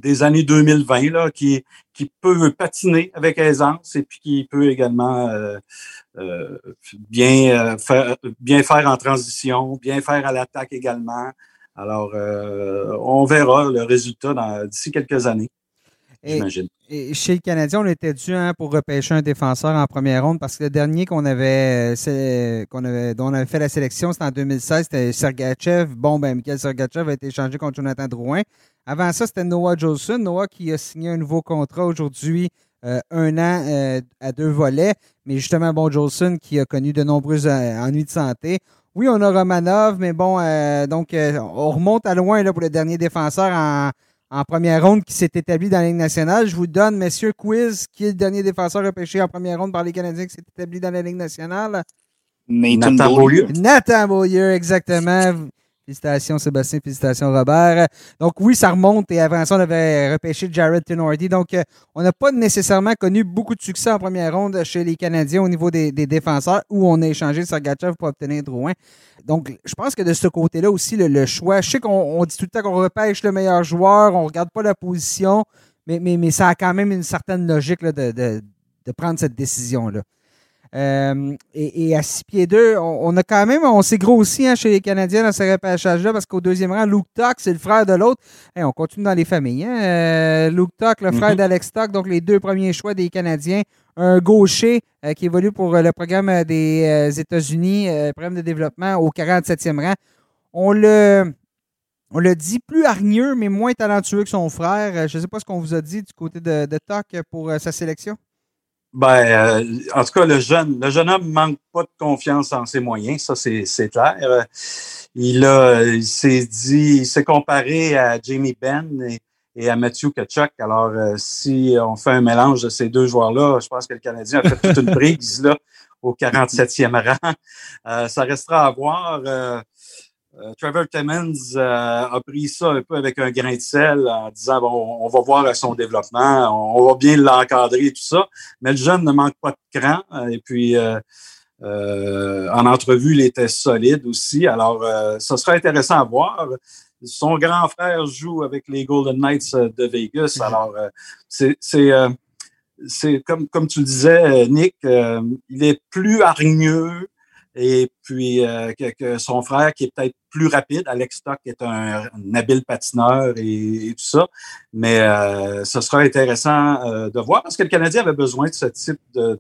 des années 2020, là, qui, qui peut patiner avec aisance et puis qui peut également bien, faire, bien faire en transition, bien faire à l'attaque également. Alors, on verra le résultat d'ici quelques années. Et, chez le Canadien, on était dû hein, pour repêcher un défenseur en première ronde parce que le dernier qu'on avait, euh, qu'on avait, dont on avait fait la sélection, c'était en 2016, c'était Sergachev. Bon, ben, Michael Sergachev a été échangé contre Jonathan Drouin. Avant ça, c'était Noah Jolson. Noah qui a signé un nouveau contrat aujourd'hui, euh, un an euh, à deux volets. Mais justement, bon, Jolson qui a connu de nombreux ennuis de santé. Oui, on a Romanov, mais bon, donc on remonte à loin là, pour le dernier défenseur en en première ronde qui s'est établi dans la Ligue nationale. Je vous donne, messieurs, quiz, qui est le dernier défenseur repêché en première ronde par les Canadiens qui s'est établi dans la Ligue nationale? Nathan Beaulieu. Nathan Beaulieu, exactement. Félicitations Sébastien, félicitations Robert. Donc oui, ça remonte et avant ça, on avait repêché Jared Tenordi. Donc euh, on n'a pas nécessairement connu beaucoup de succès en première ronde chez les Canadiens au niveau des, défenseurs où on a échangé Sergachev pour obtenir Drouin. Donc je pense que de ce côté-là aussi, le, choix, je sais qu'on dit tout le temps qu'on repêche le meilleur joueur, on ne regarde pas la position, mais, ça a quand même une certaine logique de, de prendre cette décision-là. Euh, et, à 6 pieds 2, on, a quand même, on s'est grossi hein, chez les Canadiens dans ce repêchage-là parce qu'au deuxième rang, Luke Tuck, c'est le frère de l'autre. on continue dans les familles. Hein? Euh, Luke Tuck, le frère mhm. d'Alex Tuck, donc les deux premiers choix des Canadiens. Un gaucher euh, qui évolue pour le programme des États-Unis, programme de développement au 47e rang. On le, on le dit plus hargneux, mais moins talentueux que son frère. Je ne sais pas ce qu'on vous a dit du côté de, de Tuck pour sa sélection. Ben, euh, en tout cas, le jeune, le jeune homme manque pas de confiance en ses moyens, ça c'est clair. Il a, il s'est dit, il s'est comparé à Jamie Benn et, à Matthew Kachuk. Alors, euh, si on fait un mélange de ces deux joueurs-là, je pense que le Canadien a fait toute une prise là au 47e rang. Euh, ça restera à voir. Euh, Trevor Timmons euh, a pris ça un peu avec un grain de sel en disant bon, on va voir son développement, on, va bien l'encadrer et tout ça. Mais le jeune ne manque pas de cran. Euh, et puis en entrevue, il était solide aussi. Alors, ça sera intéressant à voir. Son grand frère joue avec les Golden Knights de Vegas. Mm-hmm. Alors, c'est c'est comme, comme tu le disais, Nick, il est plus hargneux, et puis euh, que, son frère qui est peut-être plus rapide, Alex Stock est un, habile patineur et, tout ça. Mais euh, ce sera intéressant euh, de voir parce que le Canadien avait besoin de ce type de,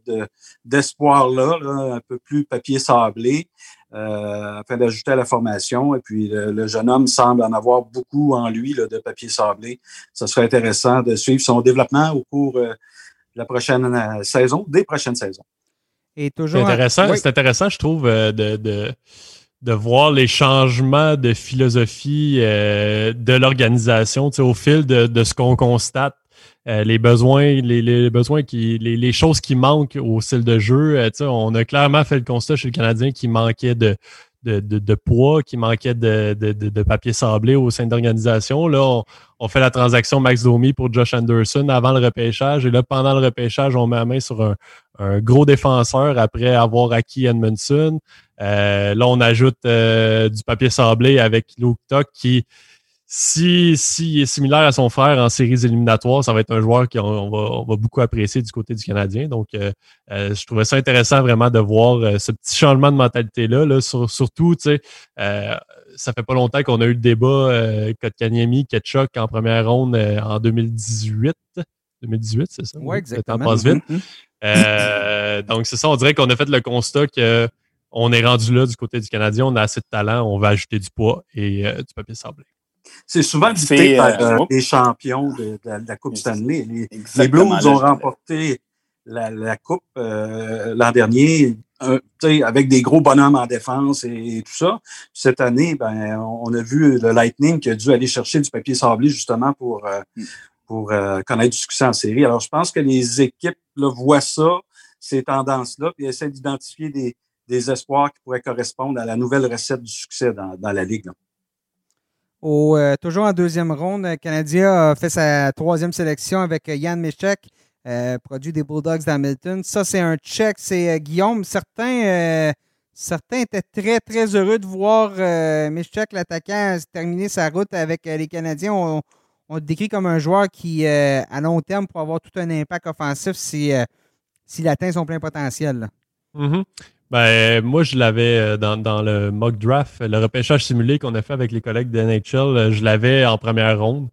d'espoir-là, un peu plus papier sablé. afin d'ajouter à la formation. Et puis, le, jeune homme semble en avoir beaucoup en lui de papier sablé. Ce serait intéressant de suivre son développement au cours de la prochaine saison, des prochaines saisons. C'est intéressant, intéressant, je trouve, euh, de, de, voir les changements de philosophie euh, de l'organisation au fil de, ce qu'on constate. Euh, les besoins, les, besoins qui, les, choses qui manquent au style de jeu. on a clairement fait le constat chez le Canadien qui manquait de, de, poids, qui manquait de, papier sablé au sein de l'organisation. Là, on, fait la transaction Max Domi pour Josh Anderson avant le repêchage. Et là, pendant le repêchage, on met la main sur un, gros défenseur après avoir acquis Edmondson. Euh, là, on ajoute euh, du papier sablé avec Luke Tuck qui si, si est similaire à son frère en séries éliminatoires, ça va être un joueur qu'on va, on va beaucoup apprécier du côté du Canadien. Donc, euh, euh, je trouvais ça intéressant vraiment de voir euh, ce petit changement de mentalité-là. Là, surtout, tu sais, ça fait pas longtemps qu'on a eu le débat Kotkaniemi, Ketchuk en première ronde en 2018. 2018, c'est ça? Oui, exactement. Le temps passe vite. Mm-hmm. donc, c'est ça, on dirait qu'on a fait le constat que on est rendu là du côté du Canadien, on a assez de talent, on va ajouter du poids et du papier sablé. C'est souvent dicté par euh, euh, les champions de, la Coupe Stanley. Les, Blues ont remporté la, Coupe euh, l'an dernier avec des gros bonhommes en défense et, tout ça. Cette année, ben, on a vu le Lightning qui a dû aller chercher du papier sablé justement pour, mm. pour connaître du succès en série. Alors, je pense que les équipes voient ça, ces tendances-là, puis essaient d'identifier des, espoirs qui pourraient correspondre à la nouvelle recette du succès dans, la Ligue. Euh, toujours en deuxième ronde, le Canadien a fait sa troisième sélection avec Yann euh, Michek, euh, produit des Bulldogs d'Hamilton. Ça, c'est un check. C'est Guillaume. Certains, certains étaient très, très heureux de voir Michek, l'attaquant, terminer sa route avec les Canadiens. On, le décrit comme un joueur qui, à long terme, pourra avoir tout un impact offensif s'il si, atteint son plein potentiel. Ben, moi, je l'avais euh, dans, le mock draft, le repêchage simulé qu'on a fait avec les collègues de NHL, euh, je l'avais en première ronde.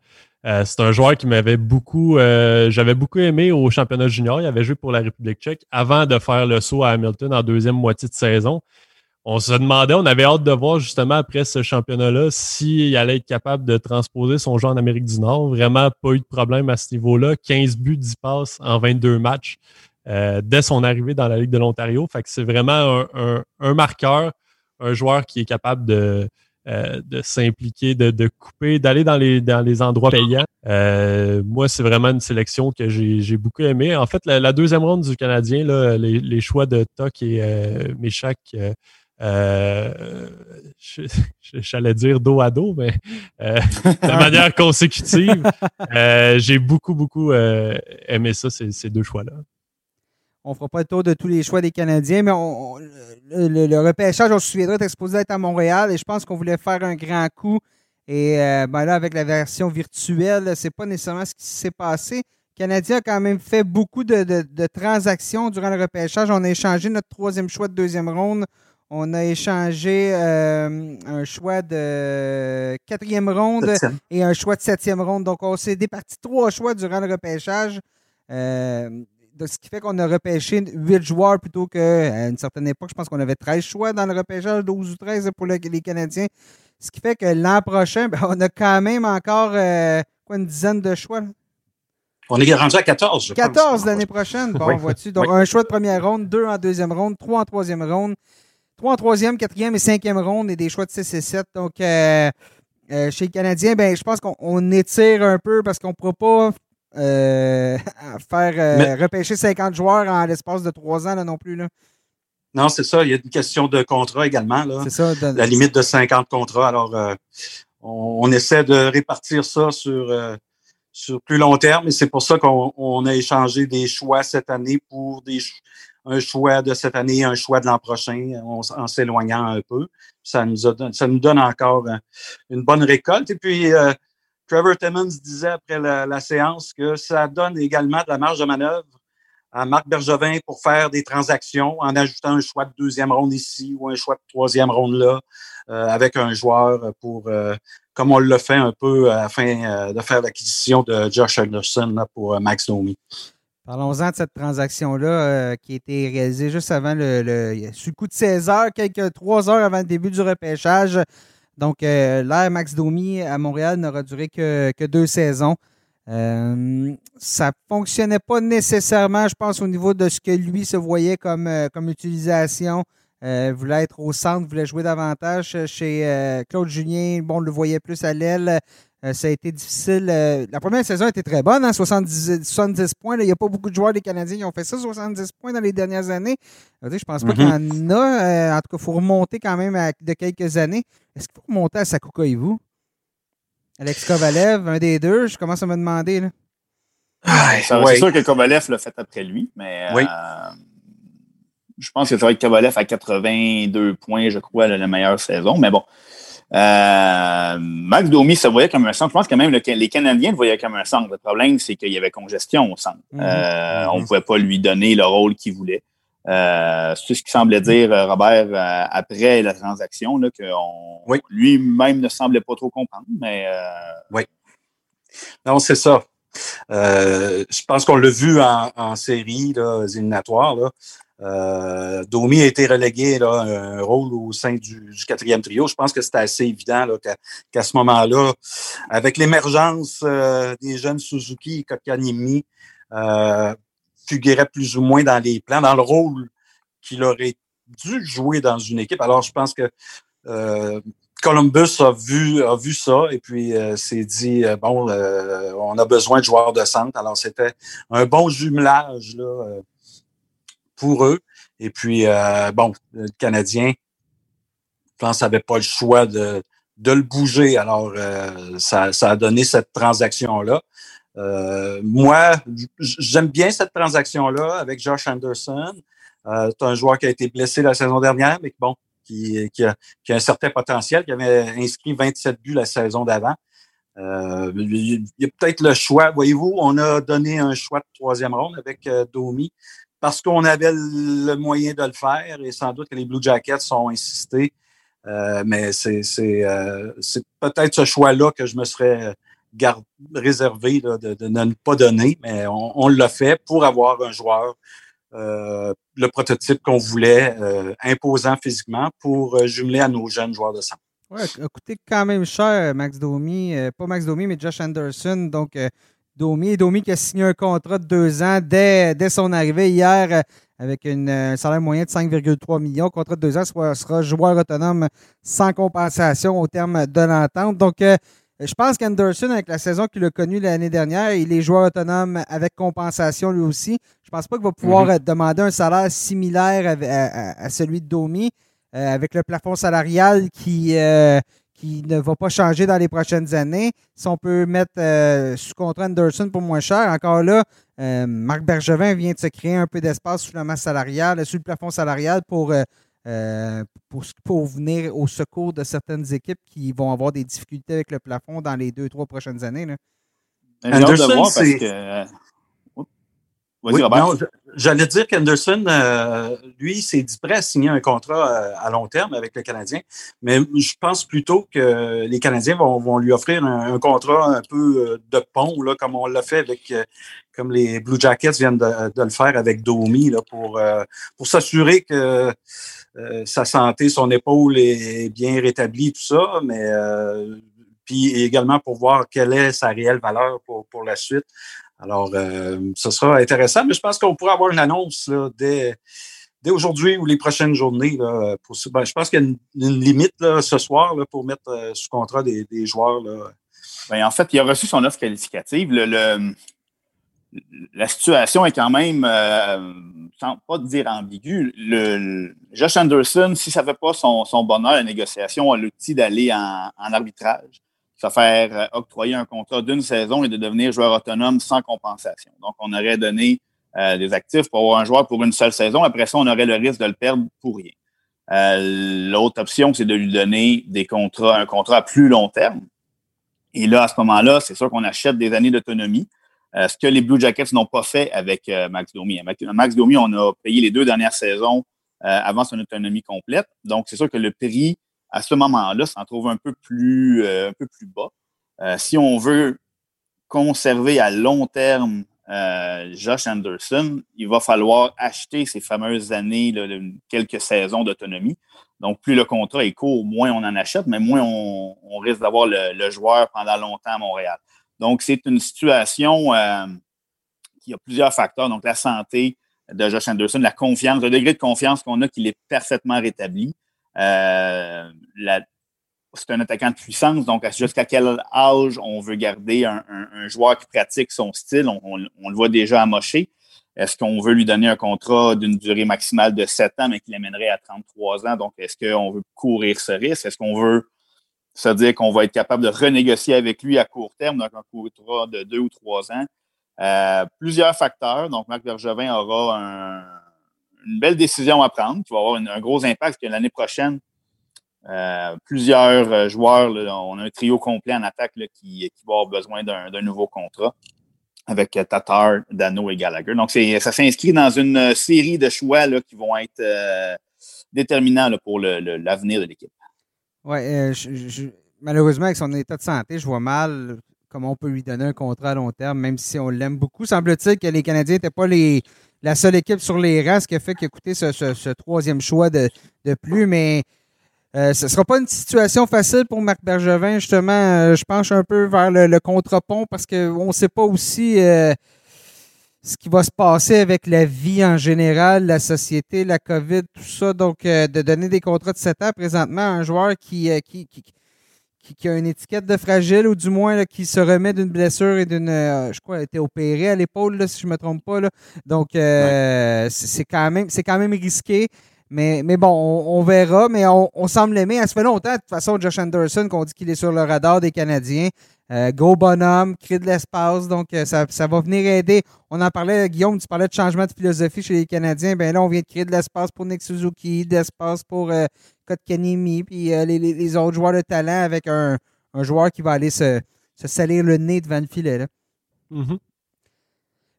Euh, c'est un joueur qui m'avait beaucoup, j'avais beaucoup aimé au championnat junior. Il avait joué pour la République tchèque avant de faire le saut à Hamilton en deuxième moitié de saison. On se demandait, on avait hâte de voir justement après ce championnat-là s'il allait être capable de transposer son jeu en Amérique du Nord. Vraiment pas eu de problème à ce niveau-là. 15 buts, 10 passes en 22 matchs. Euh, dès son arrivée dans la Ligue de l'Ontario. Fait que c'est vraiment un, marqueur, un joueur qui est capable de, euh, de s'impliquer, de, couper, d'aller dans les, dans les endroits payants. Euh, moi, c'est vraiment une sélection que j'ai beaucoup aimé. En fait, la, deuxième ronde du Canadien, là, les, choix de Toc et euh, Méchac, j'allais dire dos à dos, mais de manière consécutive, j'ai beaucoup, beaucoup aimé ça, ces deux choix-là. On ne fera pas le tour de tous les choix des Canadiens, mais le, repêchage, on se souviendra, est exposé à être à Montréal et je pense qu'on voulait faire un grand coup. Et euh, ben là, avec la version virtuelle, c'est pas nécessairement ce qui s'est passé. Le Canadien a quand même fait beaucoup de, transactions durant le repêchage. On a échangé notre troisième choix de deuxième ronde. On a échangé euh, un choix de quatrième ronde et un choix de septième ronde. Donc, on s'est départi trois choix durant le repêchage. Euh, ce qui fait qu'on a repêché 8 joueurs plutôt qu'à une certaine époque, je pense qu'on avait 13 choix dans le repêchage, 12 ou 13 pour les Canadiens. Ce qui fait que l'an prochain, ben, on a quand même encore euh, quoi, une dizaine de choix. On est rendu à 14, je 14 l'année prochaine. Bon, vois-tu. Donc, un choix de première ronde, deux en deuxième ronde, trois en troisième ronde, trois en troisième, quatrième et cinquième ronde et des choix de 6 et 7. Donc, euh, euh, chez les Canadiens, ben, je pense qu'on étire un peu parce qu'on ne pourra pas euh, faire euh, repêcher 50 joueurs en l'espace de trois ans là, non plus. Là. Non, c'est ça. Il y a une question de contrat également. C'est ça. La limite de 50 contrats. Alors, euh, on, essaie de répartir ça sur, sur plus long terme et c'est pour ça qu'on a échangé des choix cette année pour des, un choix de cette année, un choix de l'an prochain, en s'éloignant un peu. Ça nous, ça nous donne encore une bonne récolte. Et puis, Trevor Timmons disait après la, séance que ça donne également de la marge de manœuvre à Marc Bergevin pour faire des transactions en ajoutant un choix de deuxième ronde ici ou un choix de troisième ronde là, euh, avec un joueur pour, euh, comme on l'a fait un peu afin de faire l'acquisition de Josh Anderson pour Max Domi. Parlons-en de cette transaction-là qui a été réalisée juste avant le, le, Sur le coup de 16 heures, quelques 3 heures avant le début du repêchage. Donc, l'ère Max Domi à Montréal n'aura duré que, que deux saisons. Euh, ça fonctionnait pas nécessairement, je pense, au niveau de ce que lui se voyait comme, euh, comme utilisation. Euh, voulait être au centre, voulait jouer davantage chez euh, Claude Julien. Bon, on le voyait plus à l'aile. Ça a été difficile. la première saison a été très bonne, hein, 70, 70 points. Il n'y a pas beaucoup de joueurs des Canadiens qui ont fait ça, 70 points dans les dernières années. Je ne pense pas qu'il y en a. en tout cas, il faut remonter quand même de quelques années. Est-ce qu'il faut remonter à Sakuka et vous? Alex Kovalev, un des deux, je commence à me demander. Là. c'est sûr que Kovalev l'a fait après lui, mais euh, je pense que ça va être Kovalev à 82 points, je crois, la, meilleure saison. Mais bon. Euh, Max Domi se voyait comme un centre. Je pense que même les Canadiens le voyaient comme un centre. Le problème, c'est qu'il y avait congestion au centre. Mhm. Euh, on ne pouvait pas lui donner le rôle qu'il voulait. Euh, c'est ce qui semblait dire Robert après la transaction, là, que lui-même ne semblait pas trop comprendre, mais Oui. Non, c'est ça. je pense qu'on l'a vu en, série là, éliminatoire. Là. Domi a été relégué là, un rôle au sein du, quatrième trio. Je pense que c'était assez évident qu'à, ce moment-là, avec l'émergence des jeunes Suzuki et Kokanimi, figurait plus ou moins dans les plans, dans le rôle qu'il aurait dû jouer dans une équipe. Alors, je pense que euh, Columbus a vu, a vu ça et puis euh, s'est dit euh, bon, on a besoin de joueurs de centre. Alors, c'était un bon jumelage là, pour eux. Et puis, bon, le Canadien, je pense, n'avait pas le choix de, le bouger. Alors, ça, ça, a donné cette transaction-là. Euh, moi, j'aime bien cette transaction-là avec Josh Anderson. Euh, c'est un joueur qui a été blessé la saison dernière, mais bon, qui, a, un certain potentiel, qui avait inscrit 27 buts la saison d'avant. Euh, il y a peut-être le choix. Voyez-vous, on a donné un choix de troisième ronde avec euh, Domi parce qu'on avait le moyen de le faire et sans doute que les Blue Jackets ont insisté. Euh, mais c'est euh, peut-être ce choix-là que je me serais garde, réservé de, ne pas donner, mais on, l'a fait pour avoir un joueur, euh, le prototype qu'on voulait, euh, imposant physiquement, pour euh, jumeler à nos jeunes joueurs de centre. Oui, coûté quand même cher, Max Domi. pas Max Domi, mais Josh Anderson. Donc, Domi, Domi qui a signé un contrat de deux ans dès, dès son arrivée hier avec une, un salaire moyen de 5,3 millions. Contrat de deux ans sera, sera joueur autonome sans compensation au terme de l'entente. Donc, je pense qu'Anderson, avec la saison qu'il a connue l'année dernière, il est joueur autonome avec compensation lui aussi. Je pense pas qu'il va pouvoir mhm. demander un salaire similaire à, celui de Domi, euh, avec le plafond salarial qui, euh, qui ne va pas changer dans les prochaines années. Si on peut mettre euh, sous contrat Anderson pour moins cher, encore là, Marc Bergevin vient de se créer un peu d'espace sous la masse salariale, sous le plafond salarial pour euh, pour, pour, venir au secours de certaines équipes qui vont avoir des difficultés avec le plafond dans les deux, trois prochaines années. Là. Anderson, J'allais dire qu'Anderson, euh, lui, s'est dit prêt à signer un contrat euh, à long terme avec le Canadien, mais je pense plutôt que les Canadiens vont, vont lui offrir un, contrat un peu de pont, là, comme on l'a fait avec, comme les Blue Jackets viennent de, de le faire avec Domi, là, pour, pour s'assurer que euh, sa santé, son épaule est bien rétablie, tout ça, mais euh, puis également pour voir quelle est sa réelle valeur pour, pour la suite. Alors, euh, ce sera intéressant, mais je pense qu'on pourra avoir une annonce dès, dès aujourd'hui ou les prochaines journées. Ben, je pense qu'il y a une, limite ce soir pour mettre sous contrat des, joueurs. Ben, en fait, il a reçu son offre qualificative. la situation est quand même, euh, sans pas dire ambiguë. Josh Anderson, si ça ne fait pas son, bonheur, la négociation a l'outil d'aller en, arbitrage, se faire euh, octroyer un contrat d'une saison et de devenir joueur autonome sans compensation. Donc, on aurait donné euh, des actifs pour avoir un joueur pour une seule saison. Après ça, on aurait le risque de le perdre pour rien. L'autre option, c'est de lui donner des contrats, un contrat à plus long terme. Et là, à ce moment-là, c'est sûr qu'on achète des années d'autonomie. ce que les Blue Jackets n'ont pas fait avec Max Domi. Max Domi, on a payé les deux dernières saisons avant son autonomie complète. Donc, c'est sûr que le prix, à ce moment-là, s'en trouve un peu plus, un peu plus bas. si on veut conserver à long terme euh, Josh Anderson, il va falloir acheter ces fameuses années, quelques saisons d'autonomie. Donc, plus le contrat est court, moins on en achète, mais moins on, risque d'avoir le, joueur pendant longtemps à Montréal. Donc, c'est une situation euh, qui a plusieurs facteurs. Donc, la santé de Josh Anderson, la confiance, le degré de confiance qu'on a qu'il est parfaitement rétabli. Euh, la, c'est un attaquant de puissance, donc jusqu'à quel âge on veut garder un, joueur qui pratique son style, on, le voit déjà amoché. Est-ce qu'on veut lui donner un contrat d'une durée maximale de 7 ans, mais qui l'amènerait à 33 ans? Donc, est-ce qu'on veut courir ce risque? Est-ce qu'on veut se dire qu'on va être capable de renégocier avec lui à court terme, donc un contrat de 2 ou 3 ans? Euh, plusieurs facteurs. Donc, Marc Bergevin aura une belle décision à prendre qui va avoir un gros impact que l'année prochaine, euh, plusieurs euh, joueurs, on a un trio complet en attaque qui, va avoir besoin d'un nouveau contrat avec Tatar, Dano et Gallagher. Donc, ça s'inscrit dans une série de choix qui vont être euh, déterminants pour l'avenir de l'équipe. Oui, malheureusement, avec son état de santé, je vois mal comment on peut lui donner un contrat à long terme, même si on l'aime beaucoup. Semble-t-il que les Canadiens n'étaient pas la seule équipe sur les rangs, ce qui a fait qu'il a coûté ce, troisième choix de, plus, mais euh, ce ne sera pas une situation facile pour Marc Bergevin, justement. Euh, je penche un peu vers le, contre-pont parce qu'on ne sait pas aussi euh, ce qui va se passer avec la vie en général, la société, la COVID, tout ça. Donc, de donner des contrats de 7 ans présentement à un joueur qui, qui, a une étiquette de fragile ou du moins qui se remet d'une blessure et d'une. je crois, a été opéré à l'épaule, si je ne me trompe pas. Donc, c'est quand, même, quand même risqué. Mais, mais bon, on, verra, mais on, semble l'aimer. Ça fait longtemps, de toute façon, Josh Anderson, qu'on dit qu'il est sur le radar des Canadiens. Euh, go bonhomme, crée de l'espace, donc euh, ça, va venir aider. On en parlait, Guillaume, tu parlais de changement de philosophie chez les Canadiens. Ben là, on vient de créer de l'espace pour Nick Suzuki, de l'espace pour euh, Kotkanimi, puis euh, les, autres joueurs de talent avec un, joueur qui va aller se, salir le nez devant le filet. Là. Mm-hmm.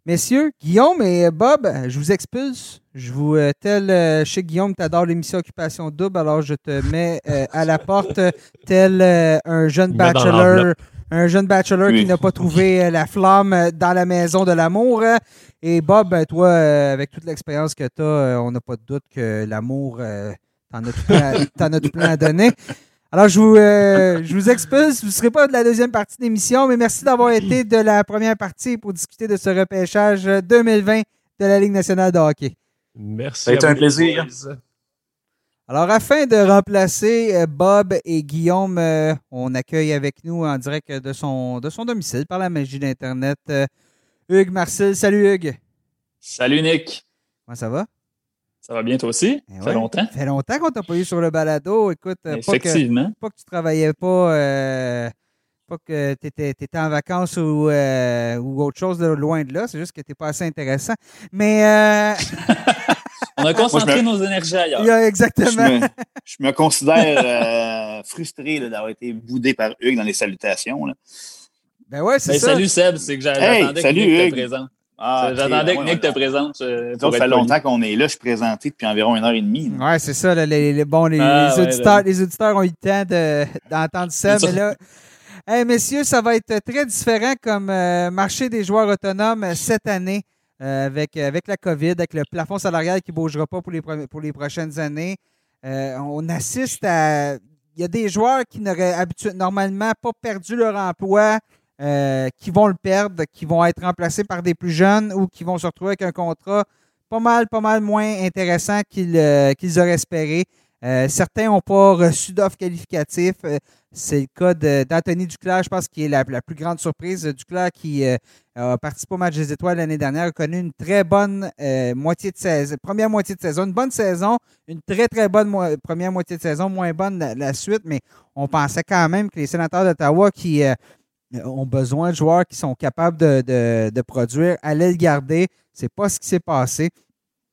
Messieurs, Guillaume et Bob, je vous expulse. Je vous euh, tel euh, chez Guillaume, tu adores l'émission Occupation Double, alors je te mets euh, à la porte tel un jeune bachelor, un jeune bachelor qui n'a pas trouvé la flamme dans la maison de l'amour. Et Bob, toi, avec toute l'expérience que tu as, on n'a pas de doute que l'amour, t'en as, tout plein à donner? Alors, je vous, euh, je vous expulse. Vous ne serez pas de la deuxième partie de l'émission, mais merci d'avoir été de la première partie pour discuter de ce repêchage 2020 de la Ligue nationale de hockey. Merci. Ça a été un plaisir. Alors, afin de remplacer euh, Bob et Guillaume, euh, on accueille avec nous en direct de son, de son domicile par la magie d'Internet Hugues Marcel. Salut Hugues. Salut Nick. Comment ça va? Ça va bien toi aussi? Eh ça fait longtemps? Ça fait longtemps qu'on t'a pas eu sur le balado. Écoute, Effectivement. Pas que, tu travaillais pas, euh, pas que tu étais, en vacances ou, euh, ou autre chose de loin de là. C'est juste que tu n'es pas assez intéressant. Mais. Euh, On a concentré nos énergies ailleurs. exactement. Je me, considère frustré d'avoir été boudé par Hugues dans les salutations. Là. Ben ouais, c'est ben, ça. Salut Seb, c'est que j'attendais hey, que tu présent. Ah, J'attendais que Nick te présente. ça fait longtemps qu'on est là. Je suis présenté depuis environ une heure et demie. Oui, c'est ça. les, bon, les, ah, auditeurs, les auditeurs ont eu le temps d'entendre ça. Mais là, hey, messieurs, ça va être très différent comme euh, marché des joueurs autonomes euh, cette année euh, avec, avec la COVID, avec le plafond salarial qui ne bougera pas pour les, pour les prochaines années. on assiste à. Il y a des joueurs qui n'auraient normalement pas perdu leur emploi euh, qui vont le perdre, qui vont être remplacés par des plus jeunes ou qui vont se retrouver avec un contrat pas mal, pas mal moins intéressant qu'ils euh, auraient espéré. Euh, certains n'ont pas reçu d'offres qualificatives. C'est le cas d'Anthony Duclair, je pense, qui est la, plus grande surprise. Duclair, qui a participé au match des étoiles l'année dernière, a connu une très bonne moitié de saison, première moitié de saison, une bonne saison, une très, très bonne première moitié de saison, moins bonne la, la, suite, mais on pensait quand même que les sénateurs d'Ottawa, qui ont besoin de joueurs qui sont capables de, produire. Allez le garder. C'est pas ce qui s'est passé.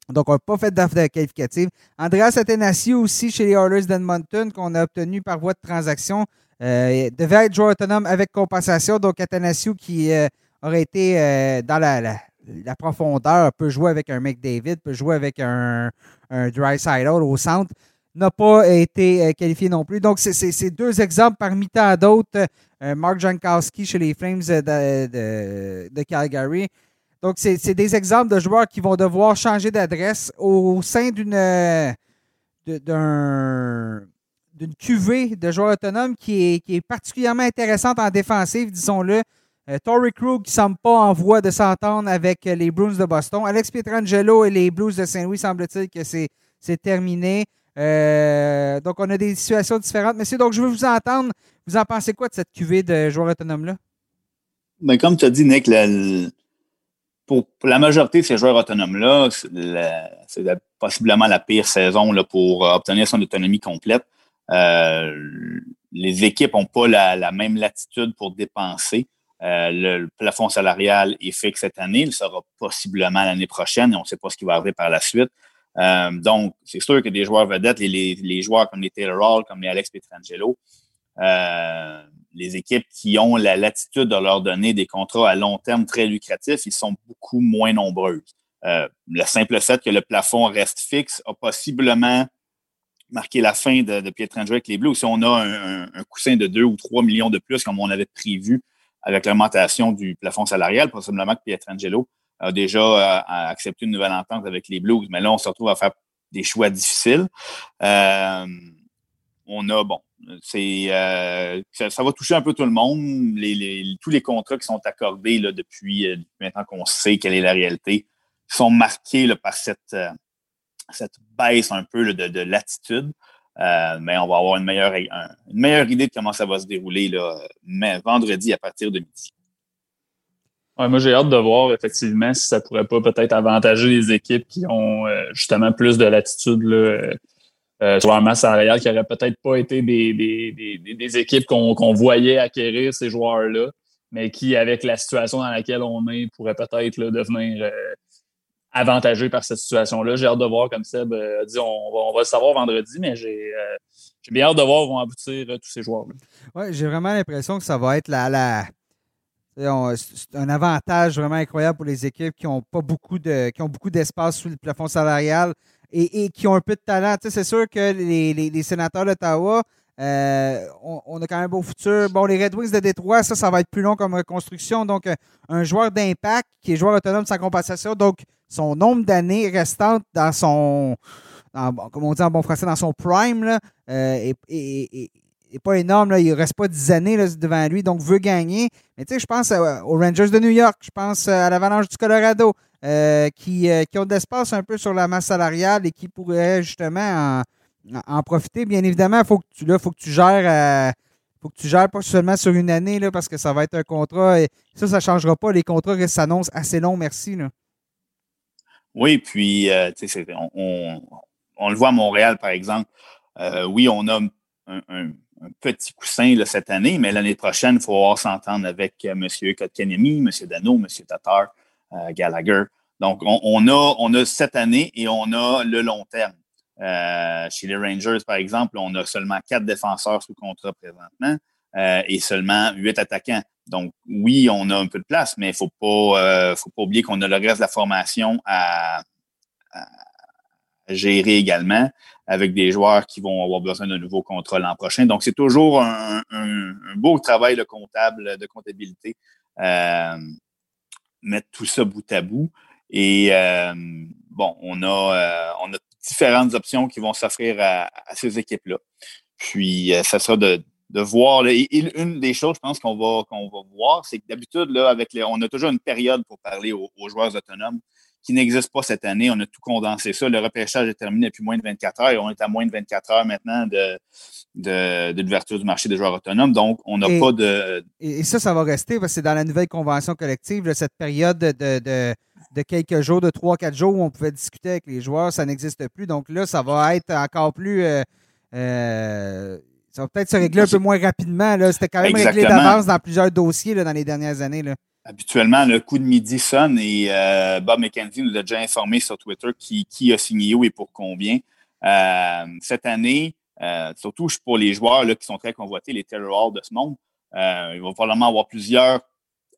Donc, on n'a pas fait d'offre qualificative. Andreas Athanasiou aussi chez les Oilers d'Edmonton, qu'on a obtenu par voie de transaction, euh, devait être joueur autonome avec compensation. Donc, Athanasiou qui euh, aurait été dans la, la, profondeur, peut jouer avec un McDavid, peut jouer avec un, un Dry au centre n'a pas été qualifié non plus. Donc, c'est deux exemples parmi tant d'autres. Mark Jankowski chez les Flames de, Calgary donc, c'est des exemples de joueurs qui vont devoir changer d'adresse au sein d'une d'une cuvée de joueurs autonomes qui est, particulièrement intéressante en défensive, disons-le. Euh, Tory Krug qui ne semble pas en voie de s'entendre avec les Bruins de Boston. Alex Pietrangelo et les Blues de Saint-Louis, semble-t-il que c'est terminé. Euh, donc, on a des situations différentes. Monsieur, donc, je veux vous entendre. Vous en pensez quoi de cette cuvée de joueurs autonomes-là? Ben, comme tu as dit, Nick, pour, la majorité de ces joueurs autonomes-là, c'est possiblement la pire saison là, pour obtenir son autonomie complète. Euh, les équipes n'ont pas la, même latitude pour dépenser. Euh, le, plafond salarial est fixe cette année. Il sera possiblement l'année prochaine et on ne sait pas ce qui va arriver par la suite. Euh, donc, c'est sûr que des joueurs vedettes, les, joueurs comme les Taylor Hall, comme les Alex Pietrangelo, euh, les équipes qui ont la latitude de leur donner des contrats à long terme très lucratifs, ils sont beaucoup moins nombreuses. Euh, le simple fait que le plafond reste fixe a possiblement marqué la fin de, de Pietrangelo avec les Blues. Si on a un, coussin de 2 ou 3 millions de plus, comme on avait prévu avec l'augmentation du plafond salarial, possiblement que Pietrangelo a déjà euh, accepté une nouvelle entente avec les Blues. Mais là, on se retrouve à faire des choix difficiles. Euh, on a, bon, c'est euh, ça, va toucher un peu tout le monde. tous les contrats qui sont accordés depuis, maintenant qu'on sait quelle est la réalité sont marqués par cette, baisse un peu de, latitude. mais on va avoir une meilleure, idée de comment ça va se dérouler mais vendredi à partir de midi. Moi, j'ai hâte de voir effectivement si ça pourrait pas peut-être avantager les équipes qui ont justement plus de latitude. Là, euh, sur leur masse salariale qui n'aurait peut-être pas été des, des, équipes qu'on voyait acquérir ces joueurs-là, mais qui, avec la situation dans laquelle on est, pourraient peut-être devenir euh, avantagés par cette situation-là. J'ai hâte de voir, comme Seb a dit, on va, le savoir vendredi, mais j'ai euh, bien hâte de voir où vont aboutir tous ces joueurs-là. Oui, j'ai vraiment l'impression que ça va être la, la, c'est un avantage vraiment incroyable pour les équipes qui ont pas beaucoup de qui ont beaucoup d'espace sous le plafond salarial et, qui ont un peu de talent. c'est sûr que les, sénateurs d'Ottawa, euh, on, a quand même un beau futur. Bon, les Red Wings de Détroit, ça, ça va être plus long comme reconstruction. Donc, euh, un joueur d'impact qui est joueur autonome sans compensation. Donc, son nombre d'années restantes dans son, comme on dit en bon français, dans son prime, là, euh, est, pas énorme. Là. Il ne reste pas 10 années devant lui, donc veut gagner. Mais tu sais, je pense aux Rangers de New York, je pense à l'Avalanche du Colorado. Euh, qui, euh, qui, ont de l'espace un peu sur la masse salariale et qui pourraient justement en, profiter. Bien évidemment, il faut que tu faut que tu gères. Euh, faut que tu gères pas seulement sur une année là, parce que ça va être un contrat. Et ça, ça ne changera pas. Les contrats s'annoncent assez longs, merci. Là. Oui, puis on, on, le voit à Montréal, par exemple. oui, on a un, petit coussin cette année, mais l'année prochaine, il faut s'entendre avec M. Kotkanemi, M. Dano, M. Tatar. Gallagher. Donc, on, a, on a cette année et on a le long terme. Euh, chez les Rangers, par exemple, on a seulement quatre défenseurs sous contrat présentement euh, et seulement huit attaquants. Donc, oui, on a un peu de place, mais il ne faut pas, euh, faut pas oublier qu'on a le reste de la formation à, gérer également avec des joueurs qui vont avoir besoin d'un nouveau contrat l'an prochain. Donc, c'est toujours un, beau travail de comptable, de comptabilité mettre tout ça bout à bout. Et euh, bon, on a, euh, on a différentes options qui vont s'offrir à, ces équipes-là. Puis, euh, ça sera de, de voir. une des choses, je pense, qu'on va, va voir, c'est que d'habitude, on a toujours une période pour parler aux joueurs autonomes qui n'existe pas cette année. On a tout condensé ça. Le repêchage est terminé depuis moins de 24 heures et on est à moins de 24 heures maintenant de, de, l'ouverture du marché des joueurs autonomes. Donc, on n'a pas de. Et ça, ça va rester parce que c'est dans la nouvelle convention collective, cette période de, de, quelques jours, de 3-4 jours où on pouvait discuter avec les joueurs, ça n'existe plus. Donc là, ça va être encore plus. Euh, euh, ça va peut-être se régler un peu moins rapidement. C'était quand même réglé d'avance dans plusieurs dossiers dans les dernières années. Là habituellement, le coup de midi sonne et euh, Bob McKenzie nous a déjà informé sur Twitter qui, qui a signé où et pour combien. Euh, cette année, euh, surtout pour les joueurs là, qui sont très convoités, les Terror de ce monde, il va probablement avoir plusieurs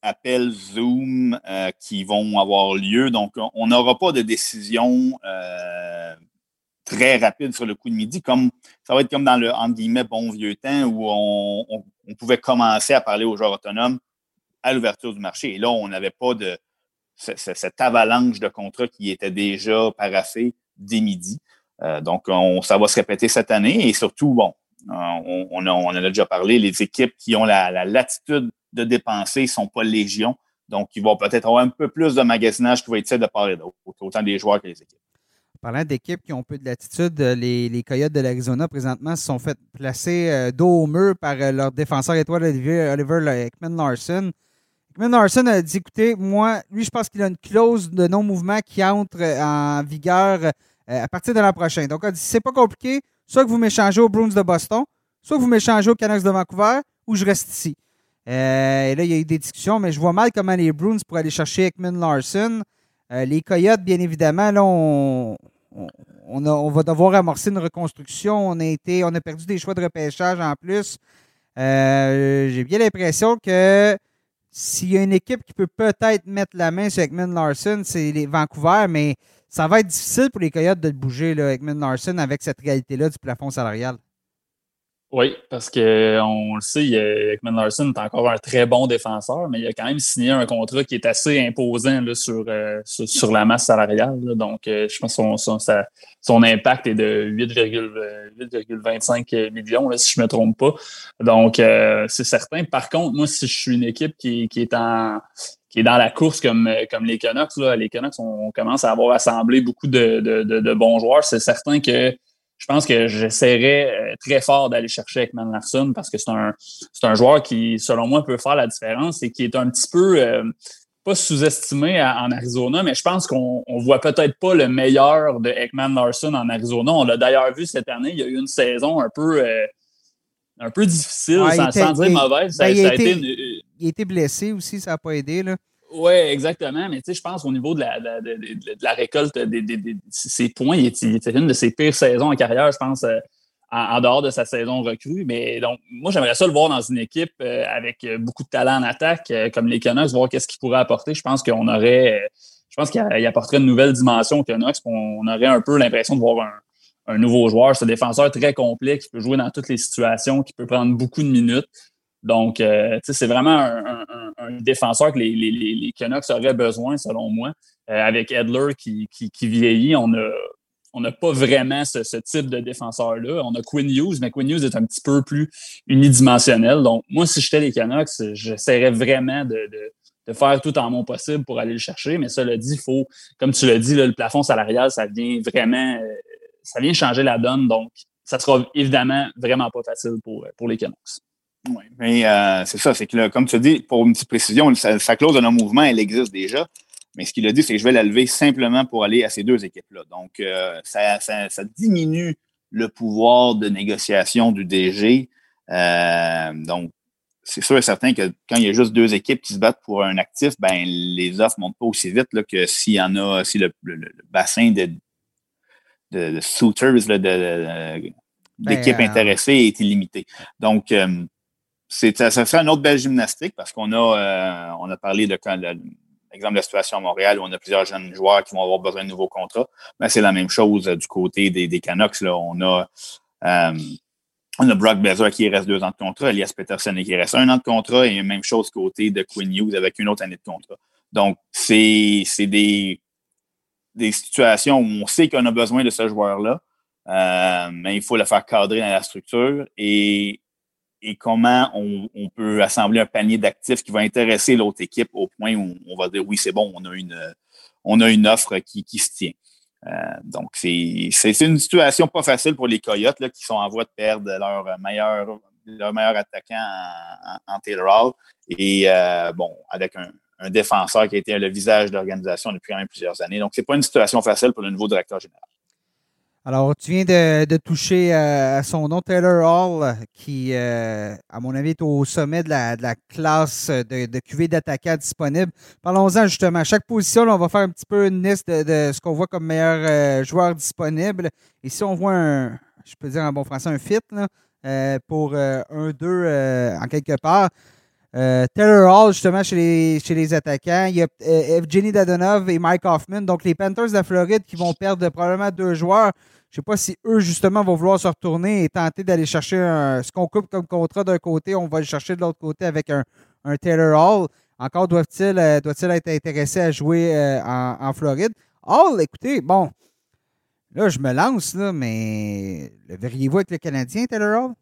appels Zoom qui vont avoir lieu. Donc, on n'aura pas de décision très rapide sur le coup de midi, comme ça va être comme dans le entre guillemets bon vieux temps où on, pouvait commencer à parler aux joueurs autonomes à l'ouverture du marché. Et là, on n'avait pas de cette avalanche de contrats qui était déjà paraffé dès midi. Euh, donc, on, ça va se répéter cette année et surtout, bon, on, on, en a déjà parlé, les équipes qui ont la, latitude de dépenser ne sont pas légion. Donc, ils vont peut-être avoir un peu plus de magasinage qui va être de part et d'autre, autant des joueurs que les équipes. Parlant d'équipes qui ont peu de latitude, euh, les, Coyotes de l'Arizona, présentement, se sont fait placer euh, dos au mur par euh, leur défenseur étoile Oliver, Oliver Ekman Larson. Ekman Larson a dit écoutez, moi, lui, je pense qu'il a une clause de non-mouvement qui entre en vigueur à partir de l'an prochain. Donc, il a dit c'est pas compliqué, soit que vous m'échangez aux Bruins de Boston, soit que vous m'échangez aux Canucks de Vancouver, ou je reste ici. et là, il y a eu des discussions, mais je vois mal comment les Bruins pourraient aller chercher Ekman Larson. Euh, les Coyotes, bien évidemment, là, on, on, va devoir amorcer une reconstruction. On a, été, on a perdu des choix de repêchage en plus. Euh, j'ai bien l'impression que s'il y a une équipe qui peut peut-être mettre la main sur Ekman Larson, c'est les Vancouver, mais ça va être difficile pour les Coyotes de bouger, là, Ekman Larson, avec cette réalité-là du plafond salarial. Oui, parce qu'on le sait, Ekman Larson est encore un très bon défenseur, mais il a quand même signé un contrat qui est assez imposant là, sur, euh, sur, la masse salariale. Donc, euh, je pense que son, son, impact est de 8,25 millions, là, si je ne me trompe pas. Donc, euh, c'est certain. Par contre, moi, si je suis une équipe qui, qui est en qui est dans la course comme, comme les Canucks, là, les Canucks, on, commence à avoir assemblé beaucoup de, de, de bons joueurs. C'est certain que je pense que j'essaierais euh, très fort d'aller chercher Ekman Larson parce que c'est un, c'est un joueur qui, selon moi, peut faire la différence et qui est un petit peu euh, pas sous-estimé en Arizona, mais je pense qu'on on voit peut-être pas le meilleur de Ekman Larson en Arizona. On l'a d'ailleurs vu cette année, il y a eu une saison un peu euh, un peu difficile, sans, dire mauvaise. Ben, il, a été, il a été blessé aussi, ça n'a pas aidé. Là. Oui, exactement. Mais tu sais, je pense au niveau de la, de, de, la récolte ses points, il était, une de ses pires saisons en carrière, je pense, euh, en, dehors de sa saison recrue. Mais donc, moi, j'aimerais ça le voir dans une équipe euh, avec beaucoup de talent en attaque, euh, comme les Canucks, voir qu'est-ce qu'il pourrait apporter. Je pense qu'on aurait, je pense qu'il apporterait une nouvelle dimension aux Canucks. On aurait un peu l'impression de voir un, un nouveau joueur. C'est un défenseur très complet qui peut jouer dans toutes les situations, qui peut prendre beaucoup de minutes. Donc, euh, c'est vraiment un, défenseur que les, les, Canucks auraient besoin, selon moi. Euh, avec Edler qui, vieillit, on a, on n'a pas vraiment ce, type de défenseur-là. On a Quinn Hughes, mais Quinn Hughes est un petit peu plus unidimensionnel. Donc, moi, si j'étais les Canucks, j'essaierais vraiment de, faire tout en mon possible pour aller le chercher. Mais cela dit, il faut, comme tu l'as dit, le plafond salarial, ça vient vraiment, euh, ça vient changer la donne. Donc, ça sera évidemment vraiment pas facile pour, pour les Canucks. Oui, mais euh, c'est ça, c'est que comme tu dis, pour une petite précision, sa, clause de non-mouvement, elle existe déjà. Mais ce qu'il a dit, c'est que je vais la lever simplement pour aller à ces deux équipes-là. Donc, euh, ça, diminue le pouvoir de négociation du DG. Euh, donc, c'est sûr et certain que quand il y a juste deux équipes qui se battent pour un actif, ben les offres ne montent pas aussi vite là, que s'il y en a, si le, bassin de, de, suitors, ben, d'équipes intéressées est illimité. Donc, ça serait une autre belle gymnastique parce qu'on a, euh, parlé de, l'exemple de la situation à Montréal où on a plusieurs jeunes joueurs qui vont avoir besoin de nouveaux contrats. Mais c'est la même chose euh, du côté des, des Canucks. Là. On a euh, on a Brock Bezer qui reste deux ans de contrat, Elias Peterson qui reste un an de contrat et même chose côté de Quinn Hughes avec une autre année de contrat. Donc, c'est, c'est des, des situations où on sait qu'on a besoin de ce joueur-là, mais il faut le faire cadrer dans la structure et et comment on, peut assembler un panier d'actifs qui va intéresser l'autre équipe au point où on va dire oui, c'est bon, on a une, on a une offre qui, qui se tient. Euh, donc, c'est une situation pas facile pour les Coyotes là, qui sont en voie de perdre leur meilleur, leur meilleur attaquant en, en, Taylor Hall. Et euh, bon, avec un, un, défenseur qui a été le visage de l'organisation depuis quand même plusieurs années. Donc, c'est pas une situation facile pour le nouveau directeur général. Alors, tu viens de, toucher euh, à son nom, Taylor Hall, qui, euh, à mon avis, est au sommet de la, classe de, de QV d'attaquants disponible. Parlons-en justement. À chaque position, on va faire un petit peu une liste de, ce qu'on voit comme meilleur euh, joueur disponible. Et si on voit un, je peux dire en bon français, un fit pour un, deux en quelque part. Taylor Hall, justement, chez les, chez les attaquants. Il y a Evgeny Dadonov et Mike Hoffman. Donc, les Panthers de la Floride qui vont perdre probablement deux joueurs. Je ne sais pas si eux, justement, vont vouloir se retourner et tenter d'aller chercher ce qu'on coupe comme contrat d'un côté, on va le chercher de l'autre côté avec un, Taylor Hall. Encore doivent-ils doivent être intéressés à jouer en, Floride? Hall, écoutez, bon, là, je me lance, là, mais le verriez-vous avec le Canadien, Taylor Hall?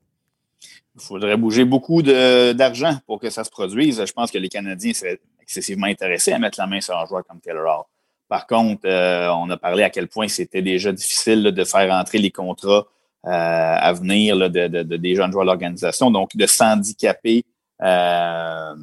Il faudrait bouger beaucoup d'argent pour que ça se produise. Je pense que les Canadiens seraient excessivement intéressés à mettre la main sur un joueur comme Taylor Hall. Par contre, euh, on a parlé à quel point c'était déjà difficile de faire entrer les contrats euh, à venir de, des jeunes joueurs de l'organisation. Donc, de s'handicaper euh,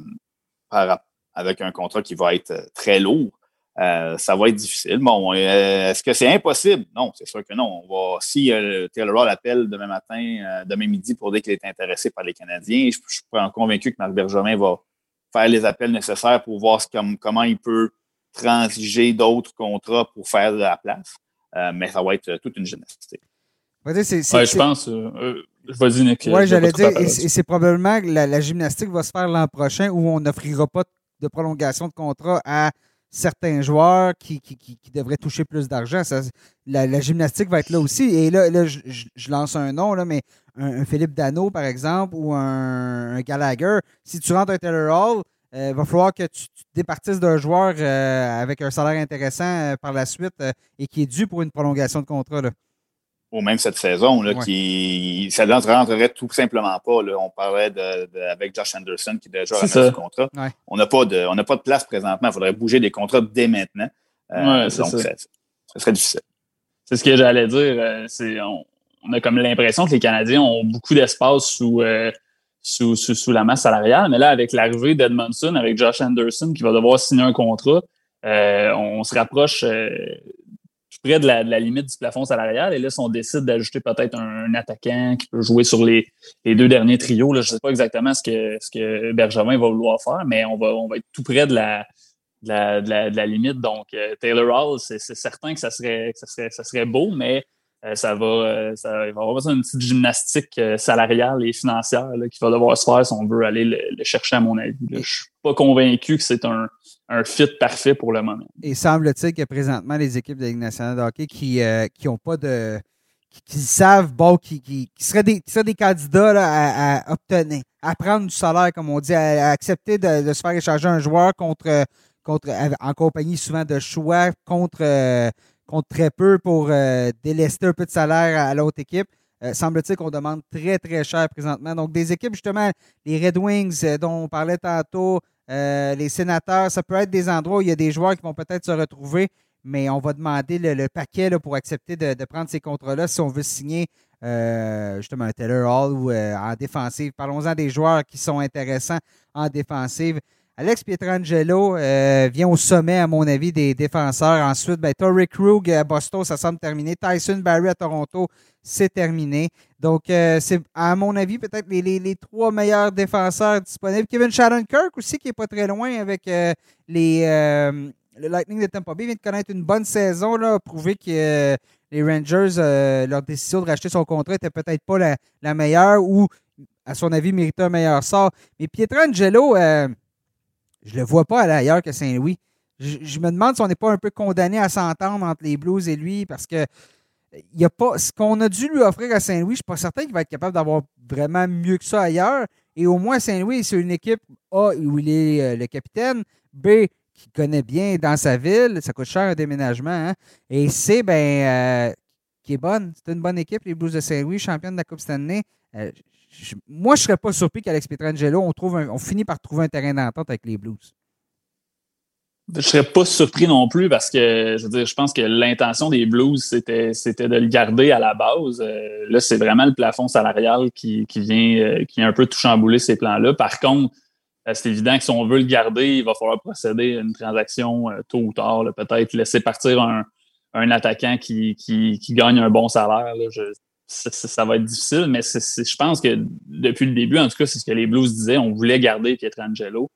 avec un contrat qui va être très lourd, ça va être difficile. Bon, est-ce que c'est impossible? Non, c'est sûr que non. On va, si Taylor Hall appelle demain matin, demain midi pour dire qu'il est intéressé par les Canadiens, je, suis convaincu que Marc Bergevin va faire les appels nécessaires pour voir comment il peut transiger d'autres contrats pour faire de la place. Euh, mais ça va être toute une gymnastique. je pense. Euh, euh, vas-y, Nick. Oui, j'allais dire, et c'est probablement que la, gymnastique va se faire l'an prochain où on n'offrira pas de prolongation de contrat à certains joueurs qui, devraient toucher plus d'argent. La, gymnastique va être là aussi. Et là, je, lance un nom, là, mais un, Philippe Dano, par exemple, ou un, Gallagher, si tu rentres un Taylor Hall, il euh, va falloir que tu, te départisses d'un joueur euh, avec un salaire intéressant euh, par la suite et qui est dû pour une prolongation de contrat. Ou même cette saison, là, qui, ça ne rentrerait tout simplement pas. On parlait de, avec Josh Anderson qui déjà a ce contrat. On n'a pas, de, pas de place présentement. Il faudrait bouger des contrats dès maintenant. donc, ça. serait difficile. C'est ce que j'allais dire. On, on, a comme l'impression que les Canadiens ont beaucoup d'espace sous sous, la masse salariale. Mais là, avec l'arrivée d'Edmondson, avec Josh Anderson qui va devoir signer un contrat, euh, on se rapproche euh, tout près de la, limite du plafond salarial. Et là, si on décide d'ajouter peut-être un, attaquant qui peut jouer sur les, deux derniers trios, là, je ne sais pas exactement ce que, ce va vouloir faire, mais on va, on va être tout près de la, limite. Donc, euh, Taylor Hall, c'est certain que ça serait, que ça serait, ça serait beau, mais ça va, euh, ça, il va avoir besoin d'une petite gymnastique euh, salariale et financière qu'il va devoir se faire si on veut aller le, chercher, à mon avis. Je ne suis pas convaincu que c'est un, un, fit parfait pour le moment. Et semble-t-il que présentement, les équipes de Ligue nationale de hockey qui n'ont pas de. qui, savent, bon, qui, qui, seraient, des, des candidats à, obtenir, à prendre du salaire, comme on dit, à, accepter de, se faire échanger un joueur contre, contre en compagnie souvent de choix contre compte très peu pour euh, délester un peu de salaire à, l'autre équipe. Euh, semble-t-il qu'on demande très, très cher présentement. Donc, des équipes, justement, les Red Wings euh, dont on parlait tantôt, les sénateurs, ça peut être des endroits où il y a des joueurs qui vont peut-être se retrouver, mais on va demander le, paquet pour accepter de, prendre ces contrats-là si on veut signer justement un Taylor Hall ou en défensive. Parlons-en des joueurs qui sont intéressants en défensive. Alex Pietrangelo euh, vient au sommet, à mon avis, des défenseurs. Ensuite, ben, Torrey Krug à Boston, ça semble terminé. Tyson Barry à Toronto, c'est terminé. Donc, euh, c'est, à mon avis, peut-être les, trois meilleurs défenseurs disponibles. Kevin Shannon-Kirk aussi, qui n'est pas très loin avec euh, les, le Lightning de Tampa Bay. vient de connaître une bonne saison, là, que les Rangers, leur décision de racheter son contrat n'était peut-être pas la, meilleure ou, à son avis, méritait un meilleur sort. Mais Pietrangelo je le vois pas aller ailleurs que Saint-Louis. Je, me demande si on n'est pas un peu condamné à s'entendre entre les Blues et lui parce que il y a pas ce qu'on a dû lui offrir à Saint-Louis, je ne suis pas certain qu'il va être capable d'avoir vraiment mieux que ça ailleurs. Et au moins, Saint-Louis, c'est une équipe A où il est euh, le capitaine, B qui connaît bien dans sa ville, ça coûte cher un déménagement, hein. et C, ben, euh, qui est bonne. C'est une bonne équipe, les Blues de Saint-Louis, championne de la Coupe Stanley. Euh, moi, je ne serais pas surpris qu'Alex Pietrangelo, on, trouve on finit par trouver un terrain d'entente avec les Blues. Je ne serais pas surpris non plus parce que je veux dire, je pense que l'intention des Blues, c'était, c'était de le garder à la base. Euh, là, c'est vraiment le plafond salarial qui, vient, euh, qui un peu tout chambouler ces plans-là. Par contre, c'est évident que si on veut le garder, il va falloir procéder à une transaction tôt ou tard. peut-être laisser partir un, attaquant qui, qui, gagne un bon salaire. Là. Je, ça, va être difficile, mais je pense que depuis le début, en tout cas, c'est ce que les Blues disaient, on voulait garder Pietrangelo.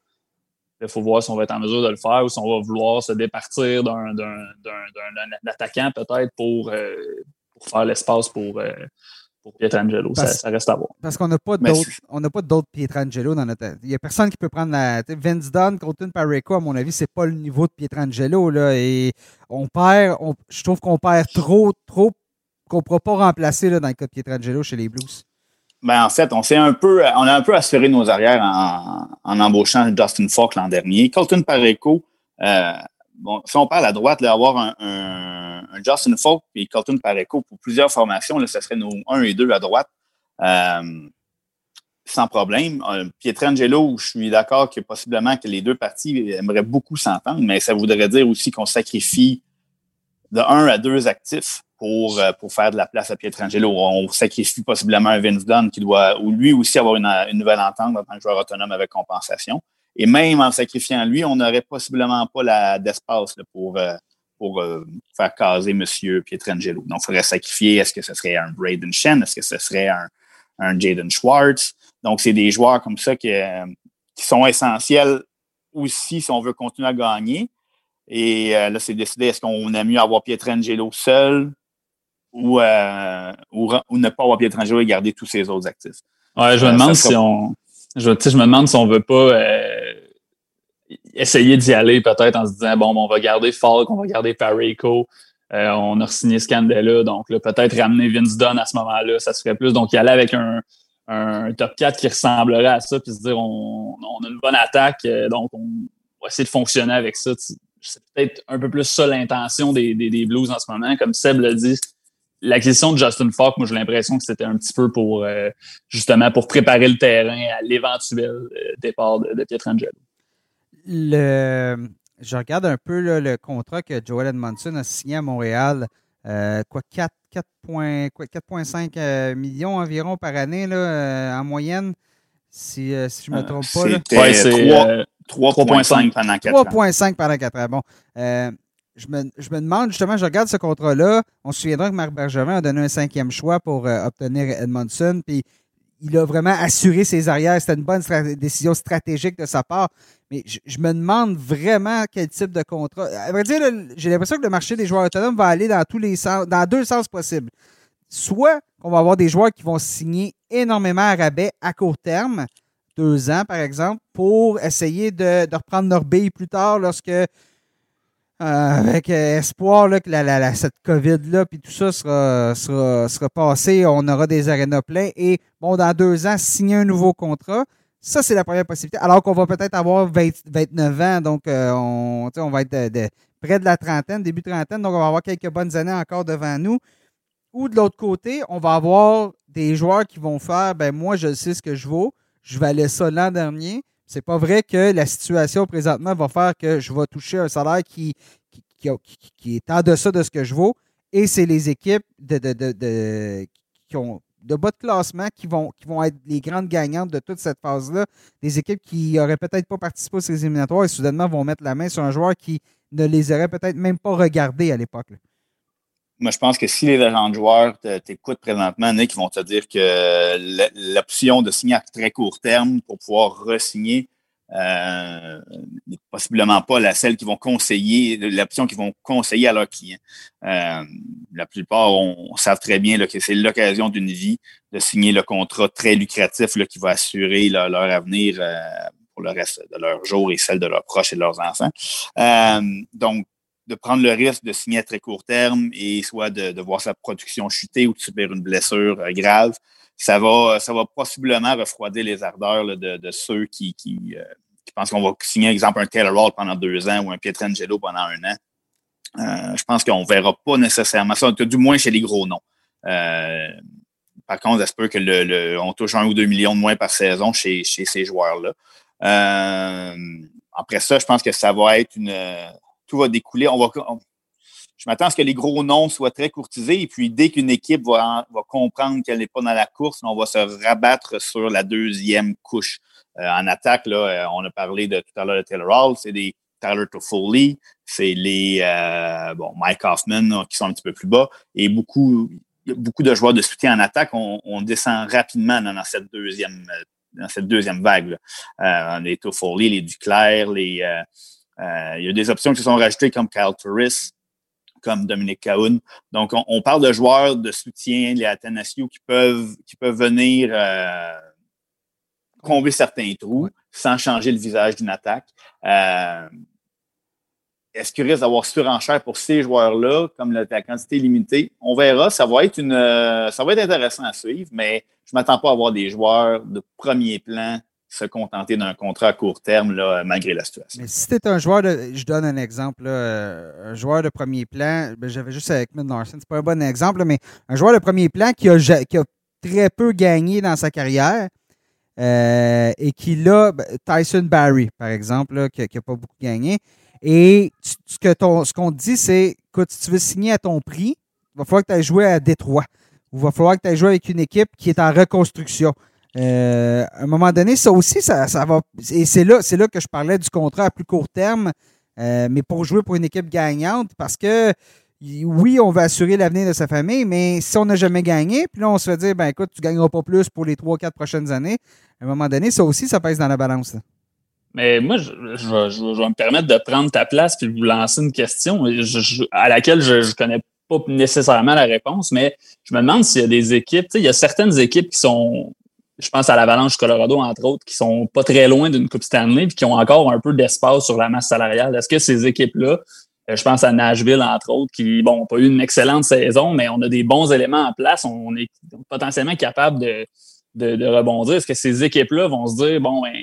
Il faut voir si on va être en mesure de le faire ou si on va vouloir se départir d'un attaquant peut-être pour, euh, pour faire l'espace pour, euh, pour Pietrangelo. Ça, reste à voir. Parce qu'on n'a pas d'autres, on n'a pas d'autres Pietrangelo dans notre. Il n'y a personne qui peut prendre la. Vince Dunn, Colton Pareco, à mon avis, c'est pas le niveau de Pietrangelo. Là, et on perd, je trouve qu'on perd trop, trop, qu'on ne pourra pas remplacer là, dans le cas de Pietrangelo chez les Blues. Ben, en fait, on s'est un peu, on a un peu assuré nos arrières en, en embauchant Justin Falk l'an dernier. Colton Pareco, euh, si on parle à droite, là, avoir un, un, Justin Falk et Colton Pareco pour plusieurs formations, ce serait nos 1 et 2 à droite. Euh, sans problème. Euh, Pietrangelo, je suis d'accord que possiblement que les deux parties aimeraient beaucoup s'entendre, mais ça voudrait dire aussi qu'on sacrifie de 1 à 2 actifs pour, euh, pour faire de la place à Pietrangelo. On sacrifie possiblement un Vince Dunn qui doit, ou lui aussi, avoir une, une nouvelle entente en tant que joueur autonome avec compensation. Et même en sacrifiant lui, on n'aurait possiblement pas d'espace pour, euh, pour euh, faire caser M. Pietrangelo. Donc, il faudrait sacrifier, est-ce que ce serait un Braden Shen, est-ce que ce serait un, un Jaden Schwartz? Donc, c'est des joueurs comme ça qui, qui sont essentiels aussi si on veut continuer à gagner. Et là, c'est décidé, est-ce qu'on a mieux avoir Pietrangelo seul ou, euh, ou, ne pas avoir Pietrangelo et garder tous ses autres actifs? Ouais, je me euh, demande si on. Je, je me demande si on veut pas euh, essayer d'y aller peut-être en se disant bon, on va garder Falk, on va garder Pareco. on a signé Scandella, donc peut-être ramener Vince Dunn à ce moment-là, ça serait plus. Donc, y aller avec un, un top 4 qui ressemblerait à ça, puis se dire on, on a une bonne attaque, donc on va essayer de fonctionner avec ça. C'est peut-être un peu plus ça l'intention des, des, des, Blues en ce moment. Comme Seb l'a dit, l'acquisition de Justin Falk, moi j'ai l'impression que c'était un petit peu pour euh, justement pour préparer le terrain à l'éventuel euh, départ de, Pietrangelo. Le, je regarde un peu le contrat que Joel Edmondson a signé à Montréal. Euh, quoi, 4,5 millions environ par année là, en moyenne, si, si je ne me trompe pas. Ouais, c'est 3,5 pendant 4 ans. 3,5 pendant 4 ans. Bon je me, je me, demande justement, je regarde ce contrat-là. On se souviendra que Marc Bergevin a donné un cinquième choix pour euh, obtenir Edmondson. Puis il a vraiment assuré ses arrières. C'était une bonne décision stratégique de sa part. Mais je, me demande vraiment quel type de contrat. À vrai dire, j'ai l'impression que le marché des joueurs autonomes va aller dans tous les sens, dans deux sens possibles. Soit qu'on va avoir des joueurs qui vont signer énormément à rabais à court terme, deux ans par exemple, pour essayer de, de reprendre leur bille plus tard lorsque euh, avec euh, espoir là, que cette COVID-là, puis tout ça sera, sera, sera passé, on aura des arénas et, bon, dans deux ans, signer un nouveau contrat. Ça, c'est la première possibilité. Alors qu'on va peut-être avoir 29 ans, donc euh, on, on va être près de la trentaine, début trentaine, donc on va avoir quelques bonnes années encore devant nous. Ou de l'autre côté, on va avoir des joueurs qui vont faire, ben moi, je sais ce que je vaux, je valais ça l'an dernier, c'est pas vrai que la situation présentement va faire que je vais toucher un salaire qui, qui, est en deçà de ce que je vaux. Et c'est les équipes de, qui ont de bas de classement qui vont, qui vont être les grandes gagnantes de toute cette phase-là. Des équipes qui n'auraient peut-être pas participé aux éliminatoires et soudainement vont mettre la main sur un joueur qui ne les aurait peut-être même pas regardés à l'époque. Moi, je pense que si les agents de joueurs t'écoutent présentement, Nick, ils vont te dire que l'option de signer à très court terme pour pouvoir re-signer euh, n'est possiblement pas la celle qu'ils vont conseiller, l'option qu'ils vont conseiller à leurs clients. Euh, la plupart on, savent très bien que c'est l'occasion d'une vie de signer le contrat très lucratif qui va assurer leur, avenir euh, pour le reste de leur jour et celle de leurs proches et de leurs enfants. Donc, de prendre le risque de signer à très court terme et soit de, voir sa production chuter ou de subir une blessure euh, grave, ça va, ça va possiblement refroidir les ardeurs de, ceux qui, euh, qui, pensent qu'on va signer, exemple, un Taylor Hall pendant deux ans ou un Pietrangelo pendant un an. Euh, je pense qu'on ne verra pas nécessairement ça, du moins chez les gros noms. par contre, j'espère que le, on touche un ou deux millions de moins par saison chez, chez ces joueurs-là. après ça, je pense que ça va être une tout va découler. On va, je m'attends à ce que les gros noms soient très courtisés. Et puis, dès qu'une équipe va, va comprendre qu'elle n'est pas dans la course, on va se rabattre sur la deuxième couche. Euh, en attaque, là, euh, on a parlé de tout à l'heure de Taylor Hall, c'est des Tyler Toffoli, c'est les euh, bon, Mike Hoffman qui sont un petit peu plus bas. Et beaucoup, beaucoup de joueurs de soutien en attaque, on, descend rapidement dans, cette deuxième dans cette deuxième vague. Là. les Toffoli, les Duclair, les il y a des options qui se sont rajoutées comme Kyle Turris. comme Dominique Cahoun. Donc, on, parle de joueurs de soutien, les Athanasiou, qui peuvent, qui peuvent venir euh, combler certains trous sans changer le visage d'une attaque. Euh, est-ce qu'il risque d'avoir surenchère pour ces joueurs-là, comme la, quantité limitée? On verra. Ça va être une, euh, ça va être intéressant à suivre, mais je ne m'attends pas à avoir des joueurs de premier plan se contenter d'un contrat à court terme là, malgré la situation. Mais si tu un joueur de. Je donne un exemple. Euh, un joueur de premier plan, ben, j'avais juste avec Mid Larson, c'est pas un bon exemple, mais un joueur de premier plan qui a, très peu gagné dans sa carrière euh, et qui l'a. Ben, Tyson Barry, par exemple, qui n'a pas beaucoup gagné. Et ce que ce qu'on te dit, c'est écoute, si tu veux signer à ton prix, il va falloir que tu ailles jouer à Détroit. Ou il va falloir que tu ailles jouer avec une équipe qui est en reconstruction. Euh, à un moment donné, ça aussi, ça, ça va. Et c'est là, que je parlais du contrat à plus court terme, euh, mais pour jouer pour une équipe gagnante, parce que oui, on va assurer l'avenir de sa famille, mais si on n'a jamais gagné, puis là, on se fait dire, ben écoute, tu ne gagneras pas plus pour les trois, quatre prochaines années, à un moment donné, ça aussi, ça pèse dans la balance. Mais moi, je, vais me permettre de prendre ta place puis vous lancer une question à laquelle je ne connais pas nécessairement la réponse, mais je me demande s'il y a des équipes, il y a certaines équipes qui sont, je pense à l'Avalanche Colorado, entre autres, qui sont pas très loin d'une Coupe Stanley puis qui ont encore un peu d'espace sur la masse salariale. Est-ce que ces équipes-là, euh, je pense à Nashville, entre autres, qui, bon, n'ont pas eu une excellente saison, mais on a des bons éléments en place, on est potentiellement capable de, de, rebondir. Est-ce que ces équipes-là vont se dire, bon, ben,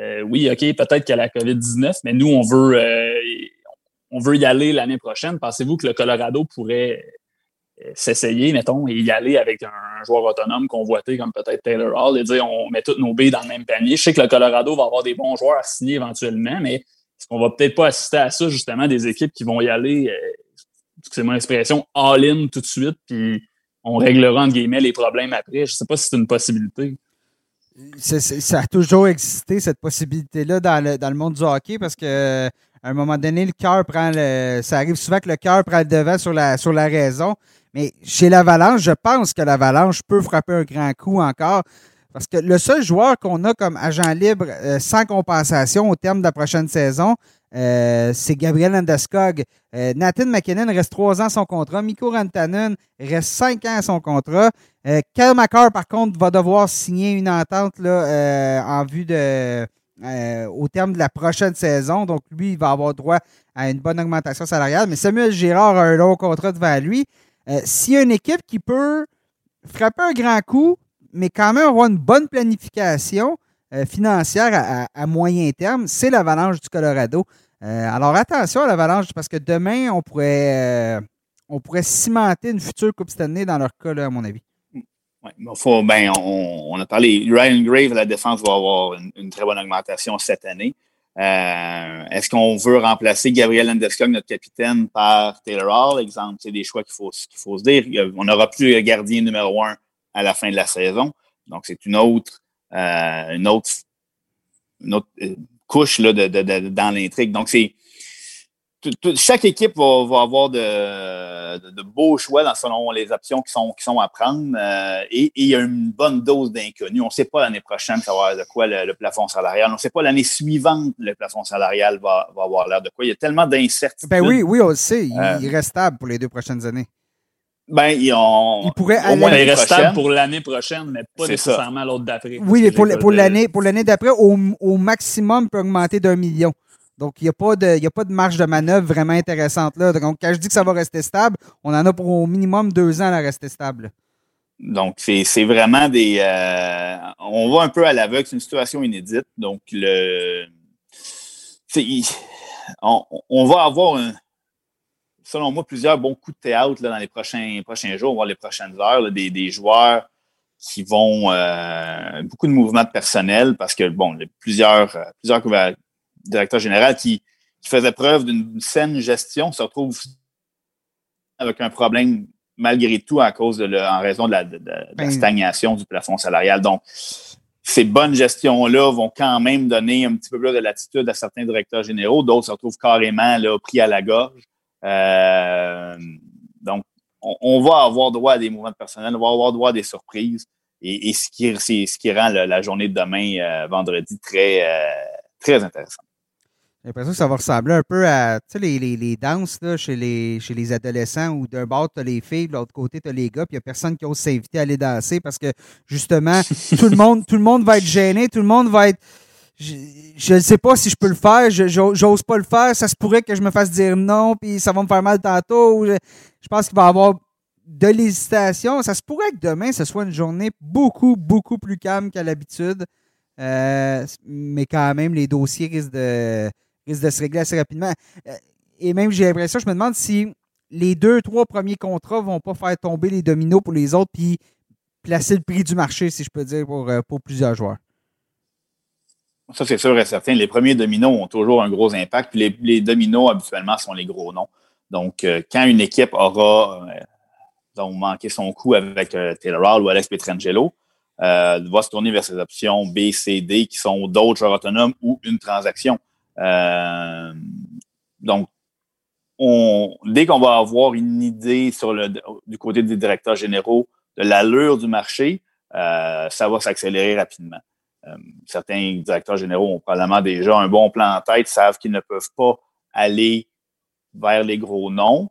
euh, oui, OK, peut-être qu'il y a la COVID-19, mais nous, on veut, euh, on veut y aller l'année prochaine. Pensez-vous que le Colorado pourrait s'essayer, mettons, et y aller avec un joueur autonome convoité comme peut-être Taylor Hall et dire on met toutes nos billes dans le même panier. Je sais que le Colorado va avoir des bons joueurs à signer éventuellement, mais est-ce qu'on va peut-être pas assister à ça, justement, des équipes qui vont y aller, c'est mon expression, all-in tout de suite, puis on réglera, entre guillemets, les problèmes après? Je sais pas si c'est une possibilité ça a toujours existé, cette possibilité-là, dans le, dans le monde du hockey, parce que à un moment donné, le cœur prend le. Ça arrive souvent que le cœur prend le devant sur la, sur la raison. Mais chez l'Avalanche, je pense que l'Avalanche peut frapper un grand coup encore. Parce que le seul joueur qu'on a comme agent libre euh, sans compensation au terme de la prochaine saison, euh, c'est Gabriel Landeskog. Euh, Nathan McKinnon reste trois ans à son contrat. Mikko Rantanen reste cinq ans à son contrat. Euh, par contre, va devoir signer une entente en vue de au terme de la prochaine saison. Donc, lui, il va avoir droit à une bonne augmentation salariale. Mais Samuel Girard a un long contrat devant lui. S'il y a une équipe qui peut frapper un grand coup, mais quand même avoir une bonne planification, euh, financière à, moyen terme, c'est l'avalanche du Colorado. Euh, alors attention à l'avalanche parce que demain, on pourrait, euh, on pourrait cimenter une future Coupe Stanley dans leur cas, à mon avis. Ouais, faut, ben, on, a parlé. Ryan Grave, la défense, va avoir une, très bonne augmentation cette année. Est-ce qu'on veut remplacer Gabriel Landeskog, notre capitaine, par Taylor Hall? Exemple, c'est des choix qu'il faut, qu'il faut se dire. On n'aura plus le gardien numéro un à la fin de la saison. Donc, c'est une autre euh, une autre, euh, couche là, de, dans l'intrigue. Donc, c'est chaque équipe va, avoir de, beaux choix selon les options qui sont, qui sont à prendre. Euh, et, il y a une bonne dose d'inconnu. On ne sait pas l'année prochaine ça va de quoi le, plafond salarial. On ne sait pas l'année suivante le plafond salarial va, avoir l'air de quoi. Il y a tellement d'incertitudes. Ben oui, oui, on le sait. il reste stable pour les deux prochaines années. Ben, ils ont. Il pourrait au moins rester stable pour l'année prochaine, mais pas nécessairement l'autre d'après. Oui, mais pour, pour l'année pour l'année d'après, au, au, maximum, il peut augmenter d'un million. Donc, il n'y a, pas de, a pas de marge de manœuvre vraiment intéressante là. Donc, quand je dis que ça va rester stable, on en a pour au minimum deux ans à rester stable. Donc, c'est vraiment des. Euh, on va un peu à l'aveugle, c'est une situation inédite. Donc, le. On, va avoir selon moi, plusieurs bons coups de théâtre dans les prochains, prochains jours, voire les prochaines heures, des, joueurs qui vont euh, beaucoup de mouvements de personnel parce que, bon, plusieurs, plusieurs directeurs généraux qui, faisaient preuve d'une saine gestion se retrouvent avec un problème malgré tout à cause de en raison de la, la, ben. stagnation du plafond salarial. Donc, ces bonnes gestions-là vont quand même donner un petit peu plus de latitude à certains directeurs généraux. D'autres se retrouvent carrément là, pris à la gorge. Euh, donc, on, va avoir droit à des mouvements de personnel, on va avoir droit à des surprises. Et, ce, qui, c'est ce qui rend la, journée de demain, euh, vendredi, très, euh, très intéressante. J'ai l'impression que ça va ressembler un peu à les, les, les danses là, chez, les, chez les adolescents où d'un bord, tu as les filles, de l'autre côté, tu as les gars, puis il n'y a personne qui ose s'inviter à aller danser parce que justement, tout, le monde, tout le monde va être gêné, tout le monde va être. Je ne sais pas si je peux le faire, j'ose pas le faire, ça se pourrait que je me fasse dire non, puis ça va me faire mal tantôt. Je, je pense qu'il va y avoir de l'hésitation. Ça se pourrait que demain, ce soit une journée beaucoup, beaucoup plus calme qu'à l'habitude. Euh, mais quand même, les dossiers risquent de, risquent de se régler assez rapidement. Euh, et même, j'ai l'impression, je me demande si les deux, trois premiers contrats vont pas faire tomber les dominos pour les autres, puis placer le prix du marché, si je peux dire, pour, euh, pour plusieurs joueurs. Ça, c'est sûr et certain. Les premiers dominos ont toujours un gros impact. Puis les, les dominos, habituellement, sont les gros noms. Donc, quand une équipe aura manqué son coup avec Taylor Hall ou Alex Petrangelo, euh, va se tourner vers ces options B, C, D qui sont d'autres joueurs autonomes ou une transaction. Euh, donc, on, dès qu'on va avoir une idée sur le, du côté des directeurs généraux de l'allure du marché, euh, ça va s'accélérer rapidement. Euh, certains directeurs généraux ont probablement déjà un bon plan en tête, savent qu'ils ne peuvent pas aller vers les gros noms.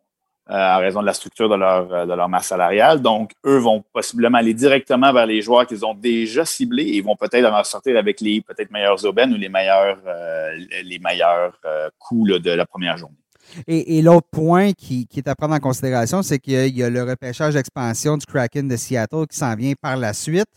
Euh, à raison de la structure de leur, euh, de leur masse salariale. Donc, eux vont possiblement aller directement vers les joueurs qu'ils ont déjà ciblés et vont peut-être en sortir avec les peut-être meilleurs aubaines ou les meilleurs, euh, les meilleurs coups de la première journée. Et, l'autre point qui, est à prendre en considération, c'est qu'il y a le repêchage d'expansion du Kraken de Seattle qui s'en vient par la suite.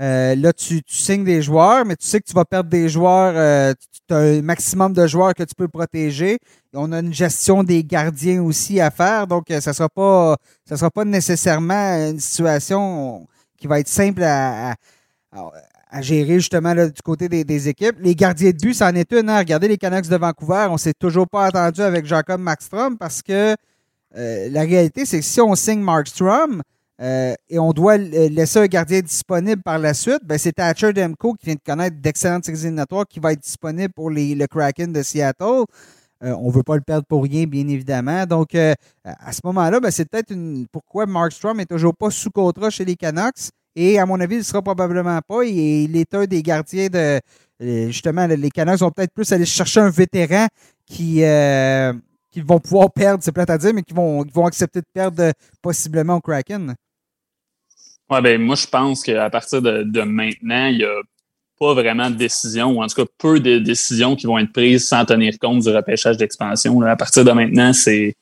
Euh, là, tu, signes des joueurs, mais tu sais que tu vas perdre des joueurs. Euh, tu as un maximum de joueurs que tu peux protéger. on a une gestion des gardiens aussi à faire. Donc, euh, ça ne sera, pas, sera pas nécessairement une situation qui va être simple à, gérer justement du côté des, équipes. Les gardiens de but, ça en est une. Hein. Regardez les Canucks de Vancouver. On ne s'est toujours pas attendu avec Jacob Maxstrom parce que la réalité, c'est que si on signe Markstrom, euh, et on doit laisser un gardien disponible par la suite, ben c'est Thatcher Demko qui vient de connaître d'excellentes éliminatoires qui va être disponible pour les, le Kraken de Seattle. Euh, on ne veut pas le perdre pour rien, bien évidemment. Donc, euh, à ce moment-là, ben, c'est peut-être une pourquoi Markstrom n'est toujours pas sous contrat chez les Canucks. Et à mon avis, il ne sera probablement pas. Et il est un des gardiens de. Justement, les Canucks vont peut-être plus aller chercher un vétéran qui, qui vont pouvoir perdre, c'est plate à dire, mais qui vont, qui vont accepter de perdre possiblement au Kraken. Ouais, ben, moi, je pense qu'à partir de, de, maintenant, il n'y a pas vraiment de décision, ou en tout cas peu de décisions qui vont être prises sans tenir compte du repêchage d'expansion. À partir de maintenant, c'est,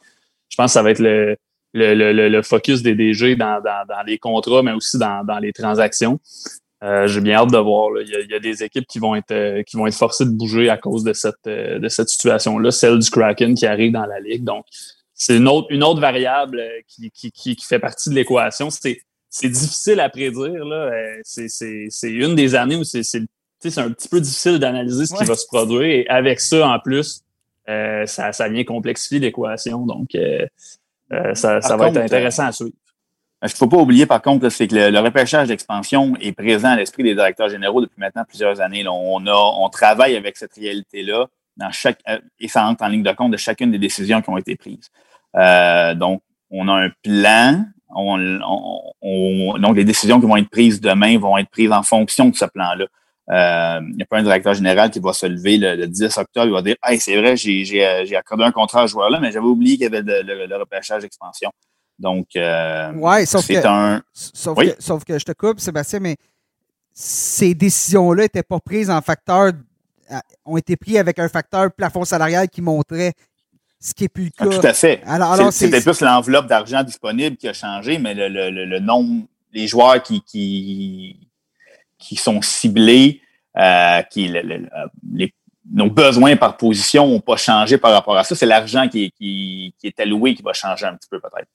je pense que ça va être le, le, le, le focus des DG dans, dans, dans, les contrats, mais aussi dans, dans les transactions. Euh, J'ai bien hâte de voir. Il, y a, il, y a, des équipes qui vont être euh, qui vont être forcées de bouger à cause de cette euh, de cette situation-là, celle du Kraken qui arrive dans la ligue. Donc, c'est une autre une autre variable euh, qui, qui, qui, qui fait partie de l'équation. C'est c'est difficile à prédire. Là. Euh, c'est une des années où c'est un petit peu difficile d'analyser ce qui va se produire. Et avec ça, en plus, euh, ça, ça vient complexifier l'équation. Donc, euh, ça, ça va être intéressant à suivre. Ce qu'il ne faut pas oublier, par contre, c'est que le, repêchage d'expansion est présent à l'esprit des directeurs généraux depuis maintenant plusieurs années. On, a, on travaille avec cette réalité-là dans chaque et ça entre en ligne de compte de chacune des décisions qui ont été prises. donc, on a un plan, on, donc, les décisions qui vont être prises demain vont être prises en fonction de ce plan-là. Euh, il n'y a pas un directeur général qui va se lever le, 10 octobre et va dire Hey, c'est vrai, j'ai accordé un contrat à ce joueur-là, mais j'avais oublié qu'il y avait le, repêchage d'expansion. Donc, euh, ouais, c'est un. Sauf, que, sauf, que, je te coupe, Sébastien, mais ces décisions-là n'étaient pas prises en facteur ont été prises avec un facteur plafond salarial qui montrait ce qui est plus le ah, tout à fait. Alors, C'était plus l'enveloppe d'argent disponible qui a changé, mais le, le, le nombre, les joueurs qui, qui, qui sont ciblés, euh, qui, les, nos besoins par position n'ont pas changé par rapport à ça. C'est l'argent qui, qui, qui, est alloué qui va changer un petit peu peut-être.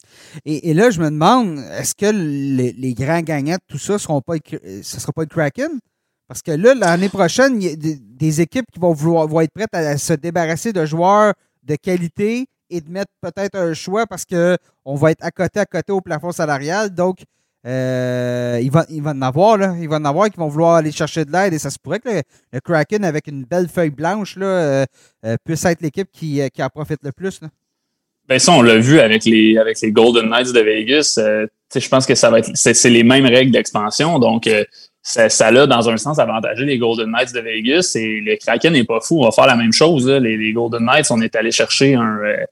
Et, et, là, je me demande, est-ce que les, les, grands gagnants de tout ça, seront pas, ce ne sera pas le Kraken? Parce que là, l'année prochaine, il y a des, équipes qui vont vouloir vont être prêtes à se débarrasser de joueurs de qualité et de mettre peut-être un choix parce qu'on va être à côté à côté au plafond salarial. Donc, euh, il, va, il en avoir, là. Il va en avoir qui vont vouloir aller chercher de l'aide et ça se pourrait que le, Kraken, avec une belle feuille blanche, là, euh, euh, puisse être l'équipe qui, qui, en profite le plus. Là. Ben ça, on l'a vu avec les, avec les Golden Knights de Vegas. je pense que ça va être c'est les mêmes règles d'expansion. Donc, ça, ça a, dans un sens, avantagé les Golden Knights de Vegas. Et le Kraken n'est pas fou. On va faire la même chose. Les, Golden Knights, on est allé chercher un euh,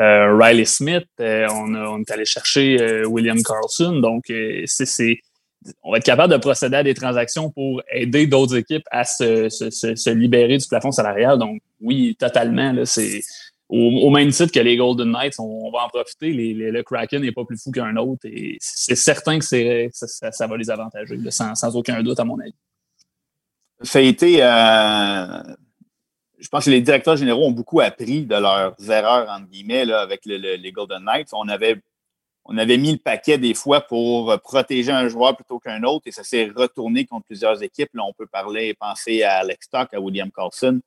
euh, Riley Smith. Euh, on, est allé chercher William Carlson. Donc, c'est, on va être capable de procéder à des transactions pour aider d'autres équipes à se, se, libérer du plafond salarial. Donc, oui, totalement. c'est au, même titre que les Golden Knights, on, va en profiter. le Kraken n'est pas plus fou qu'un autre et c'est certain que ça, va les avantager, sans, aucun doute, à mon avis. Ça a été. Euh, je pense que les directeurs généraux ont beaucoup appris de leurs erreurs, entre guillemets, avec les Golden Knights. On avait, on avait mis le paquet des fois pour protéger un joueur plutôt qu'un autre et ça s'est retourné contre plusieurs équipes. Là, on peut parler, penser à Alex Stock, à William Carlson,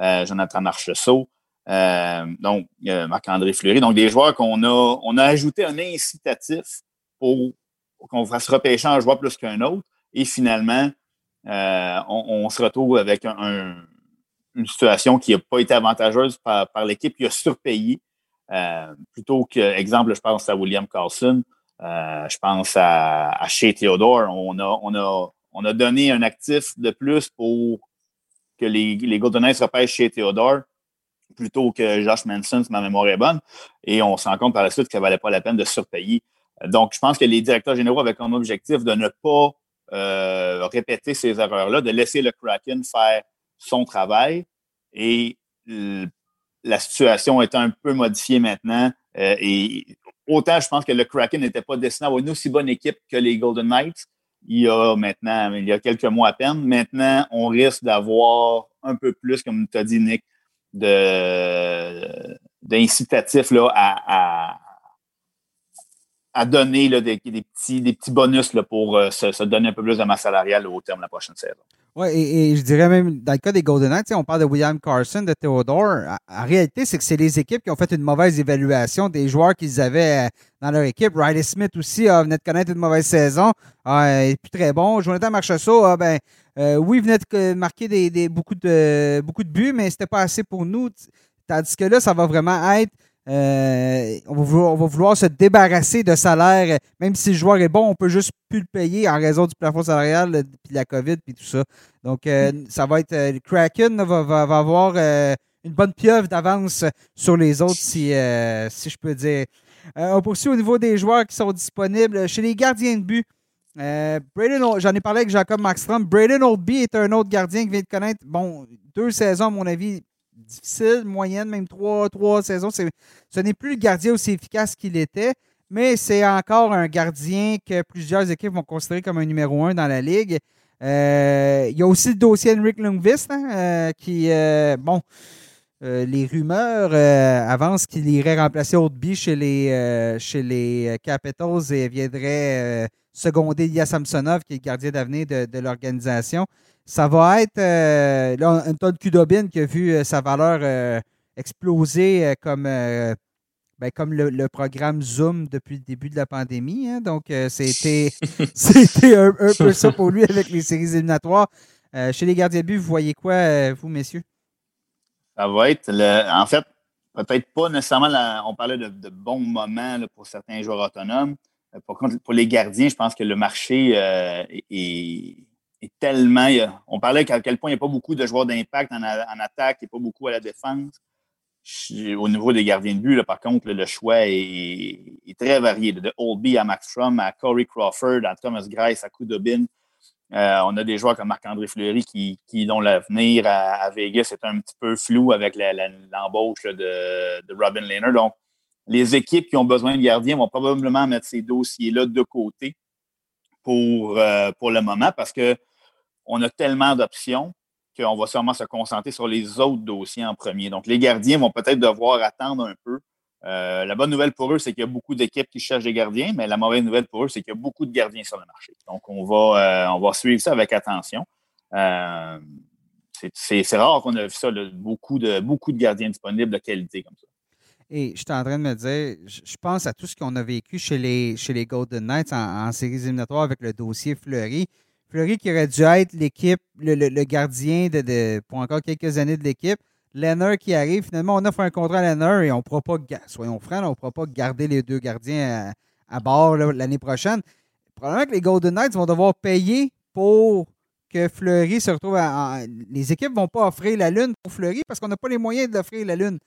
euh, Jonathan Marcheseau. Euh, donc, Marc-André Fleury. Donc, des joueurs qu'on a, on a ajouté un incitatif pour, qu'on fasse repêcher un joueur plus qu'un autre. Et finalement, euh, on, se retrouve avec une situation qui n'a pas été avantageuse par, l'équipe qui a surpayé. Euh, plutôt que, exemple, je pense à William Carlson, je pense à, à Shea Theodore. On a, on, a, on a donné un actif de plus pour que les, les Golden Knights repêchent Shea Theodore plutôt que Josh Manson, si ma mémoire est bonne. Et on se rend compte par la suite que ça valait pas la peine de surpayer. Donc, je pense que les directeurs généraux avaient comme objectif de ne pas euh, répéter ces erreurs-là, de laisser le Kraken faire son travail. Et la situation est un peu modifiée maintenant. Euh, et autant je pense que le Kraken n'était pas destiné à avoir une aussi bonne équipe que les Golden Knights. Il y a maintenant, il y a quelques mois à peine. Maintenant, on risque d'avoir un peu plus, comme tu as dit, Nick, d'incitatif là, à, à, donner là, des, petits, des petits bonus là, pour euh, se, donner un peu plus de masse salariale au terme de la prochaine saison. Oui, et, je dirais même, dans le cas des Golden Knights, on parle de William Carson, de Theodore. En, réalité, c'est que c'est les équipes qui ont fait une mauvaise évaluation des joueurs qu'ils avaient euh, dans leur équipe. Riley Smith aussi a venait de connaître une mauvaise saison. Ah, il n'est plus très bon. Jonathan Marchessault, ah, ben, euh, oui, venait de marquer des, beaucoup, de, beaucoup de buts, mais c'était pas assez pour nous. Tandis que là, ça va vraiment être. Euh, on, va vouloir, se débarrasser de salaire. Même si le joueur est bon, on peut juste plus le payer en raison du plafond salarial, puis la COVID, puis tout ça. Donc, euh, mm. ça va être. le Kraken va, avoir une bonne pieuvre d'avance sur les autres, si, si je peux dire. on poursuit au niveau des joueurs qui sont disponibles. Chez les gardiens de but, euh, j'en ai parlé avec Jacob Maxstrom. Braden Oldby est un autre gardien qui vient de connaître, bon, deux saisons, à mon avis, difficiles, moyenne, même trois, saisons. Ce n'est plus le gardien aussi efficace qu'il était, mais c'est encore un gardien que plusieurs équipes vont considérer comme un numéro un dans la ligue. Euh, il y a aussi le dossier Henrik Lundqvist, hein, euh, qui, bon, les rumeurs avancent qu'il irait remplacer Oldby chez les, chez les Capitals et viendrait secondé Lia Samsonov, qui est le gardien d'avenir de, l'organisation. Ça va être euh, là, Anton Kudobin qui a vu euh, sa valeur euh, exploser comme, ben, comme le, programme Zoom depuis le début de la pandémie. Hein. Donc, c'était un, un, peu ça pour lui avec les séries éliminatoires. chez les gardiens de but, vous voyez quoi, vous, messieurs? Ça va être, le, en fait, peut-être pas nécessairement, on parlait de, de bons moments pour certains joueurs autonomes. Euh, pour, pour les gardiens, je pense que le marché euh, est, tellement. on parlait à quel point il n'y a pas beaucoup de joueurs d'impact en, attaque, il n'y a pas beaucoup à la défense. au niveau des gardiens de but, par contre, le choix est, très varié. De Oldby à Max Strom, à Corey Crawford, à Thomas Grice, à Kudobin. Euh, on a des joueurs comme Marc-André Fleury qui, dont l'avenir à, Vegas est un petit peu flou avec l'embauche de, Robin Lehner. Donc, les équipes qui ont besoin de gardiens vont probablement mettre ces dossiers-là de côté pour, euh, pour le moment parce qu'on a tellement d'options qu'on va sûrement se concentrer sur les autres dossiers en premier. Donc, les gardiens vont peut-être devoir attendre un peu. Euh, la bonne nouvelle pour eux, c'est qu'il y a beaucoup d'équipes qui cherchent des gardiens, mais la mauvaise nouvelle pour eux, c'est qu'il y a beaucoup de gardiens sur le marché. Donc, on va, euh, on suivre ça avec attention. c'est rare qu'on ait vu ça, beaucoup, de, gardiens disponibles de qualité comme ça. Et je suis en train de me dire, je pense à tout ce qu'on a vécu chez les, chez les Golden Knights en, séries éliminatoires avec le dossier Fleury. Fleury qui aurait dû être l'équipe, le, gardien de, pour encore quelques années de l'équipe. Lenner qui arrive, finalement, on offre un contrat à et on ne pourra pas, soyons francs, on ne pourra pas garder les deux gardiens à, bord l'année prochaine. Probablement que les Golden Knights vont devoir payer pour que Fleury se retrouve à, Les équipes ne vont pas offrir la Lune pour Fleury parce qu'on n'a pas les moyens d'offrir la Lune.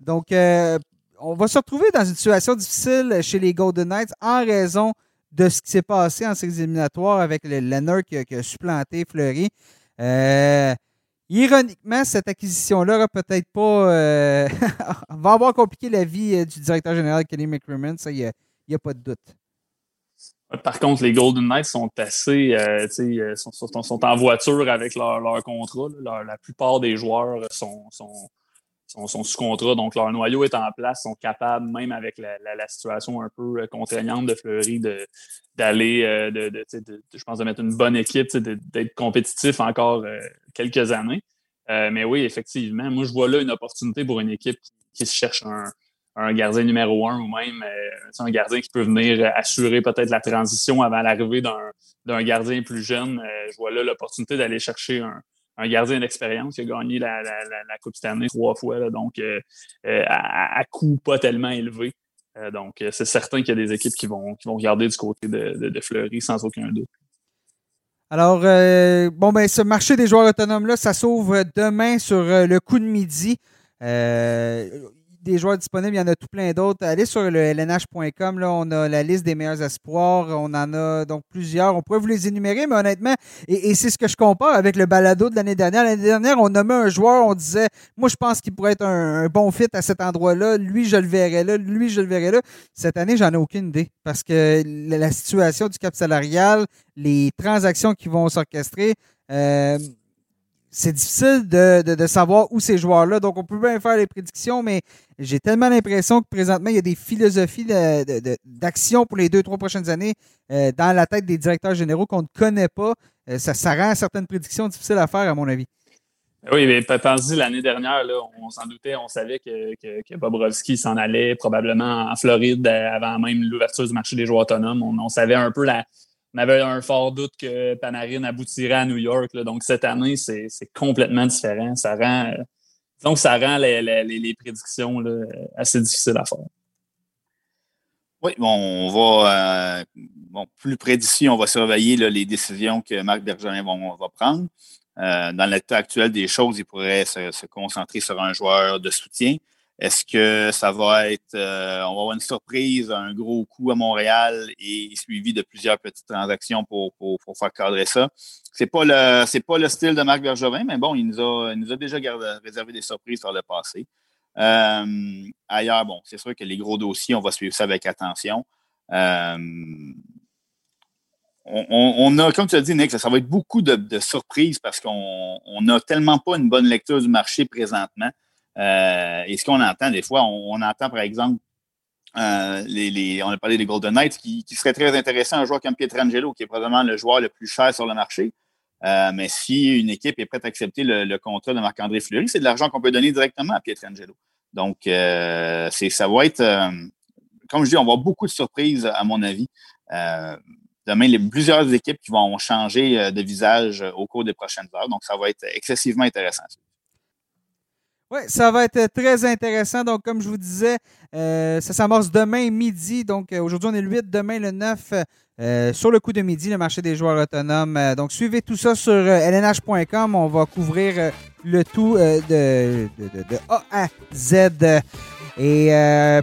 Donc, euh, on va se retrouver dans une situation difficile chez les Golden Knights en raison de ce qui s'est passé en ces éliminatoires avec le Leonard qui, a supplanté Fleury. Euh, ironiquement, cette acquisition-là peut-être pas. Euh, va avoir compliqué la vie du directeur général Kenny McCrimmon, ça, il n'y a, pas de doute. Par contre, les Golden Knights sont assez, euh, euh sont, sont, en voiture avec leur, leur contrat. la plupart des joueurs sont, sont, sous contrat, donc leur noyau est en place, sont capables, même avec la, situation un peu euh, contraignante de Fleury, d'aller, euh, de, de, je pense, de mettre une bonne équipe, d'être compétitif encore quelques années. mais oui, effectivement, moi, je vois là une opportunité pour une équipe qui, cherche un, un gardien numéro un ou même euh, un gardien qui peut venir assurer peut-être la transition avant l'arrivée d'un gardien plus jeune. Euh, je vois là l'opportunité d'aller chercher un, un gardien d'expérience qui a gagné la, la, la, Coupe Stanley trois fois, là, donc euh, à, à, coût pas tellement élevé. donc, c'est certain qu'il y a des équipes qui vont, qui vont regarder du côté de, de, de Fleury sans aucun doute. Alors, bon, ben, ce marché des joueurs autonomes-là, ça s'ouvre demain sur le coup de midi. Des joueurs disponibles, il y en a tout plein d'autres. Allez sur le lnh.com, là, on a la liste des meilleurs espoirs, on en a donc plusieurs. On pourrait vous les énumérer, mais honnêtement, et, c'est ce que je compare avec le balado de l'année dernière. L'année dernière, on nommait un joueur, on disait, moi, je pense qu'il pourrait être un, bon fit à cet endroit-là. Lui, je le verrai là. Lui, je le verrai là. Cette année, j'en ai aucune idée parce que la, situation du cap salarial, les transactions qui vont s'orchestrer, euh, c'est difficile de, savoir où ces joueurs-là. Donc, on peut bien faire les prédictions, mais j'ai tellement l'impression que présentement, il y a des philosophies d'action pour les deux, trois prochaines années euh, dans la tête des directeurs généraux qu'on ne connaît pas. Euh, ça, rend certaines prédictions difficiles à faire, à mon avis. Oui, mais pensez l'année dernière, on s'en doutait, on savait que, que, Bobrovski s'en allait probablement en Floride avant même l'ouverture du marché des joueurs autonomes. on savait un peu la, on avait un fort doute que Panarin aboutirait à New York. Donc, cette année, c'est complètement différent. Ça rend, donc, ça rend les, prédictions assez difficiles à faire. Oui, bon, on va, euh, plus près d'ici, on va surveiller les décisions que Marc Bergerin va, prendre. Euh, dans l'état actuel des choses, il pourrait se, concentrer sur un joueur de soutien. Est-ce que ça va être, euh, on va avoir une surprise, un gros coup à Montréal et suivi de plusieurs petites transactions pour, pour, faire cadrer ça? C'est pas le, c'est pas le style de Marc Bergevin, mais bon, il nous a, nous a déjà réservé des surprises par le passé. Euh, ailleurs, bon, c'est sûr que les gros dossiers, on va suivre ça avec attention. Euh, on, a, comme tu as dit, Nick, ça, va être beaucoup de, de surprises parce qu'on n'a tellement pas une bonne lecture du marché présentement. Euh, et ce qu'on entend des fois, on, entend par exemple, euh, les, on a parlé des Golden Knights, qui, qui serait très intéressant un joueur comme Pietrangelo, qui est probablement le joueur le plus cher sur le marché. Euh, mais si une équipe est prête à accepter le, contrat de Marc-André Fleury, c'est de l'argent qu'on peut donner directement à Pietrangelo. Donc, ça va être, comme je dis, on va avoir beaucoup de surprises, à mon avis. demain, il y a plusieurs équipes qui vont changer de visage au cours des prochaines heures. Donc, ça va être excessivement intéressant. Oui, ça va être très intéressant. Donc, comme je vous disais, euh, ça s'amorce demain midi. Donc, euh, aujourd'hui, on est le 8, demain le 9, euh, sur le coup de midi, le marché des joueurs autonomes. donc, suivez tout ça sur lnh.com. On va couvrir le tout de, A à Z. Et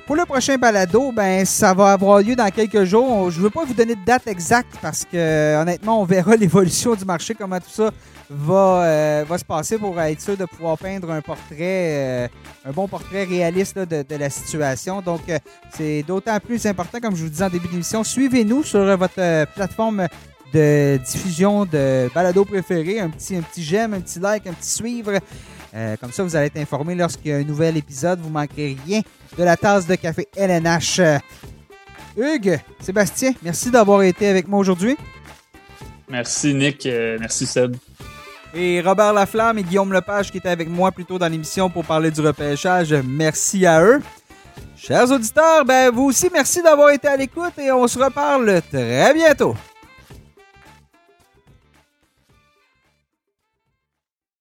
pour le prochain balado, ben ça va avoir lieu dans quelques jours. Je ne veux pas vous donner de date exacte parce que honnêtement, on verra l'évolution du marché, comment tout ça va, euh, va se passer pour être sûr de pouvoir peindre un portrait, euh, un bon portrait réaliste de, la situation. Donc, euh, c'est d'autant plus important, comme je vous disais en début d'émission, suivez-nous sur votre plateforme de diffusion de balado préféré. Un petit, un petit j'aime, un petit like, un petit suivre. comme ça, vous allez être informé lorsqu'il y a un nouvel épisode. Vous manquerez rien de la tasse de café LNH. Hugues, Sébastien, merci d'avoir été avec moi aujourd'hui. Merci Nick, merci Seb et Robert Laflamme et Guillaume Lepage qui étaient avec moi plus tôt dans l'émission pour parler du repêchage. Merci à eux. Chers auditeurs, ben vous aussi, merci d'avoir été à l'écoute et on se reparle très bientôt.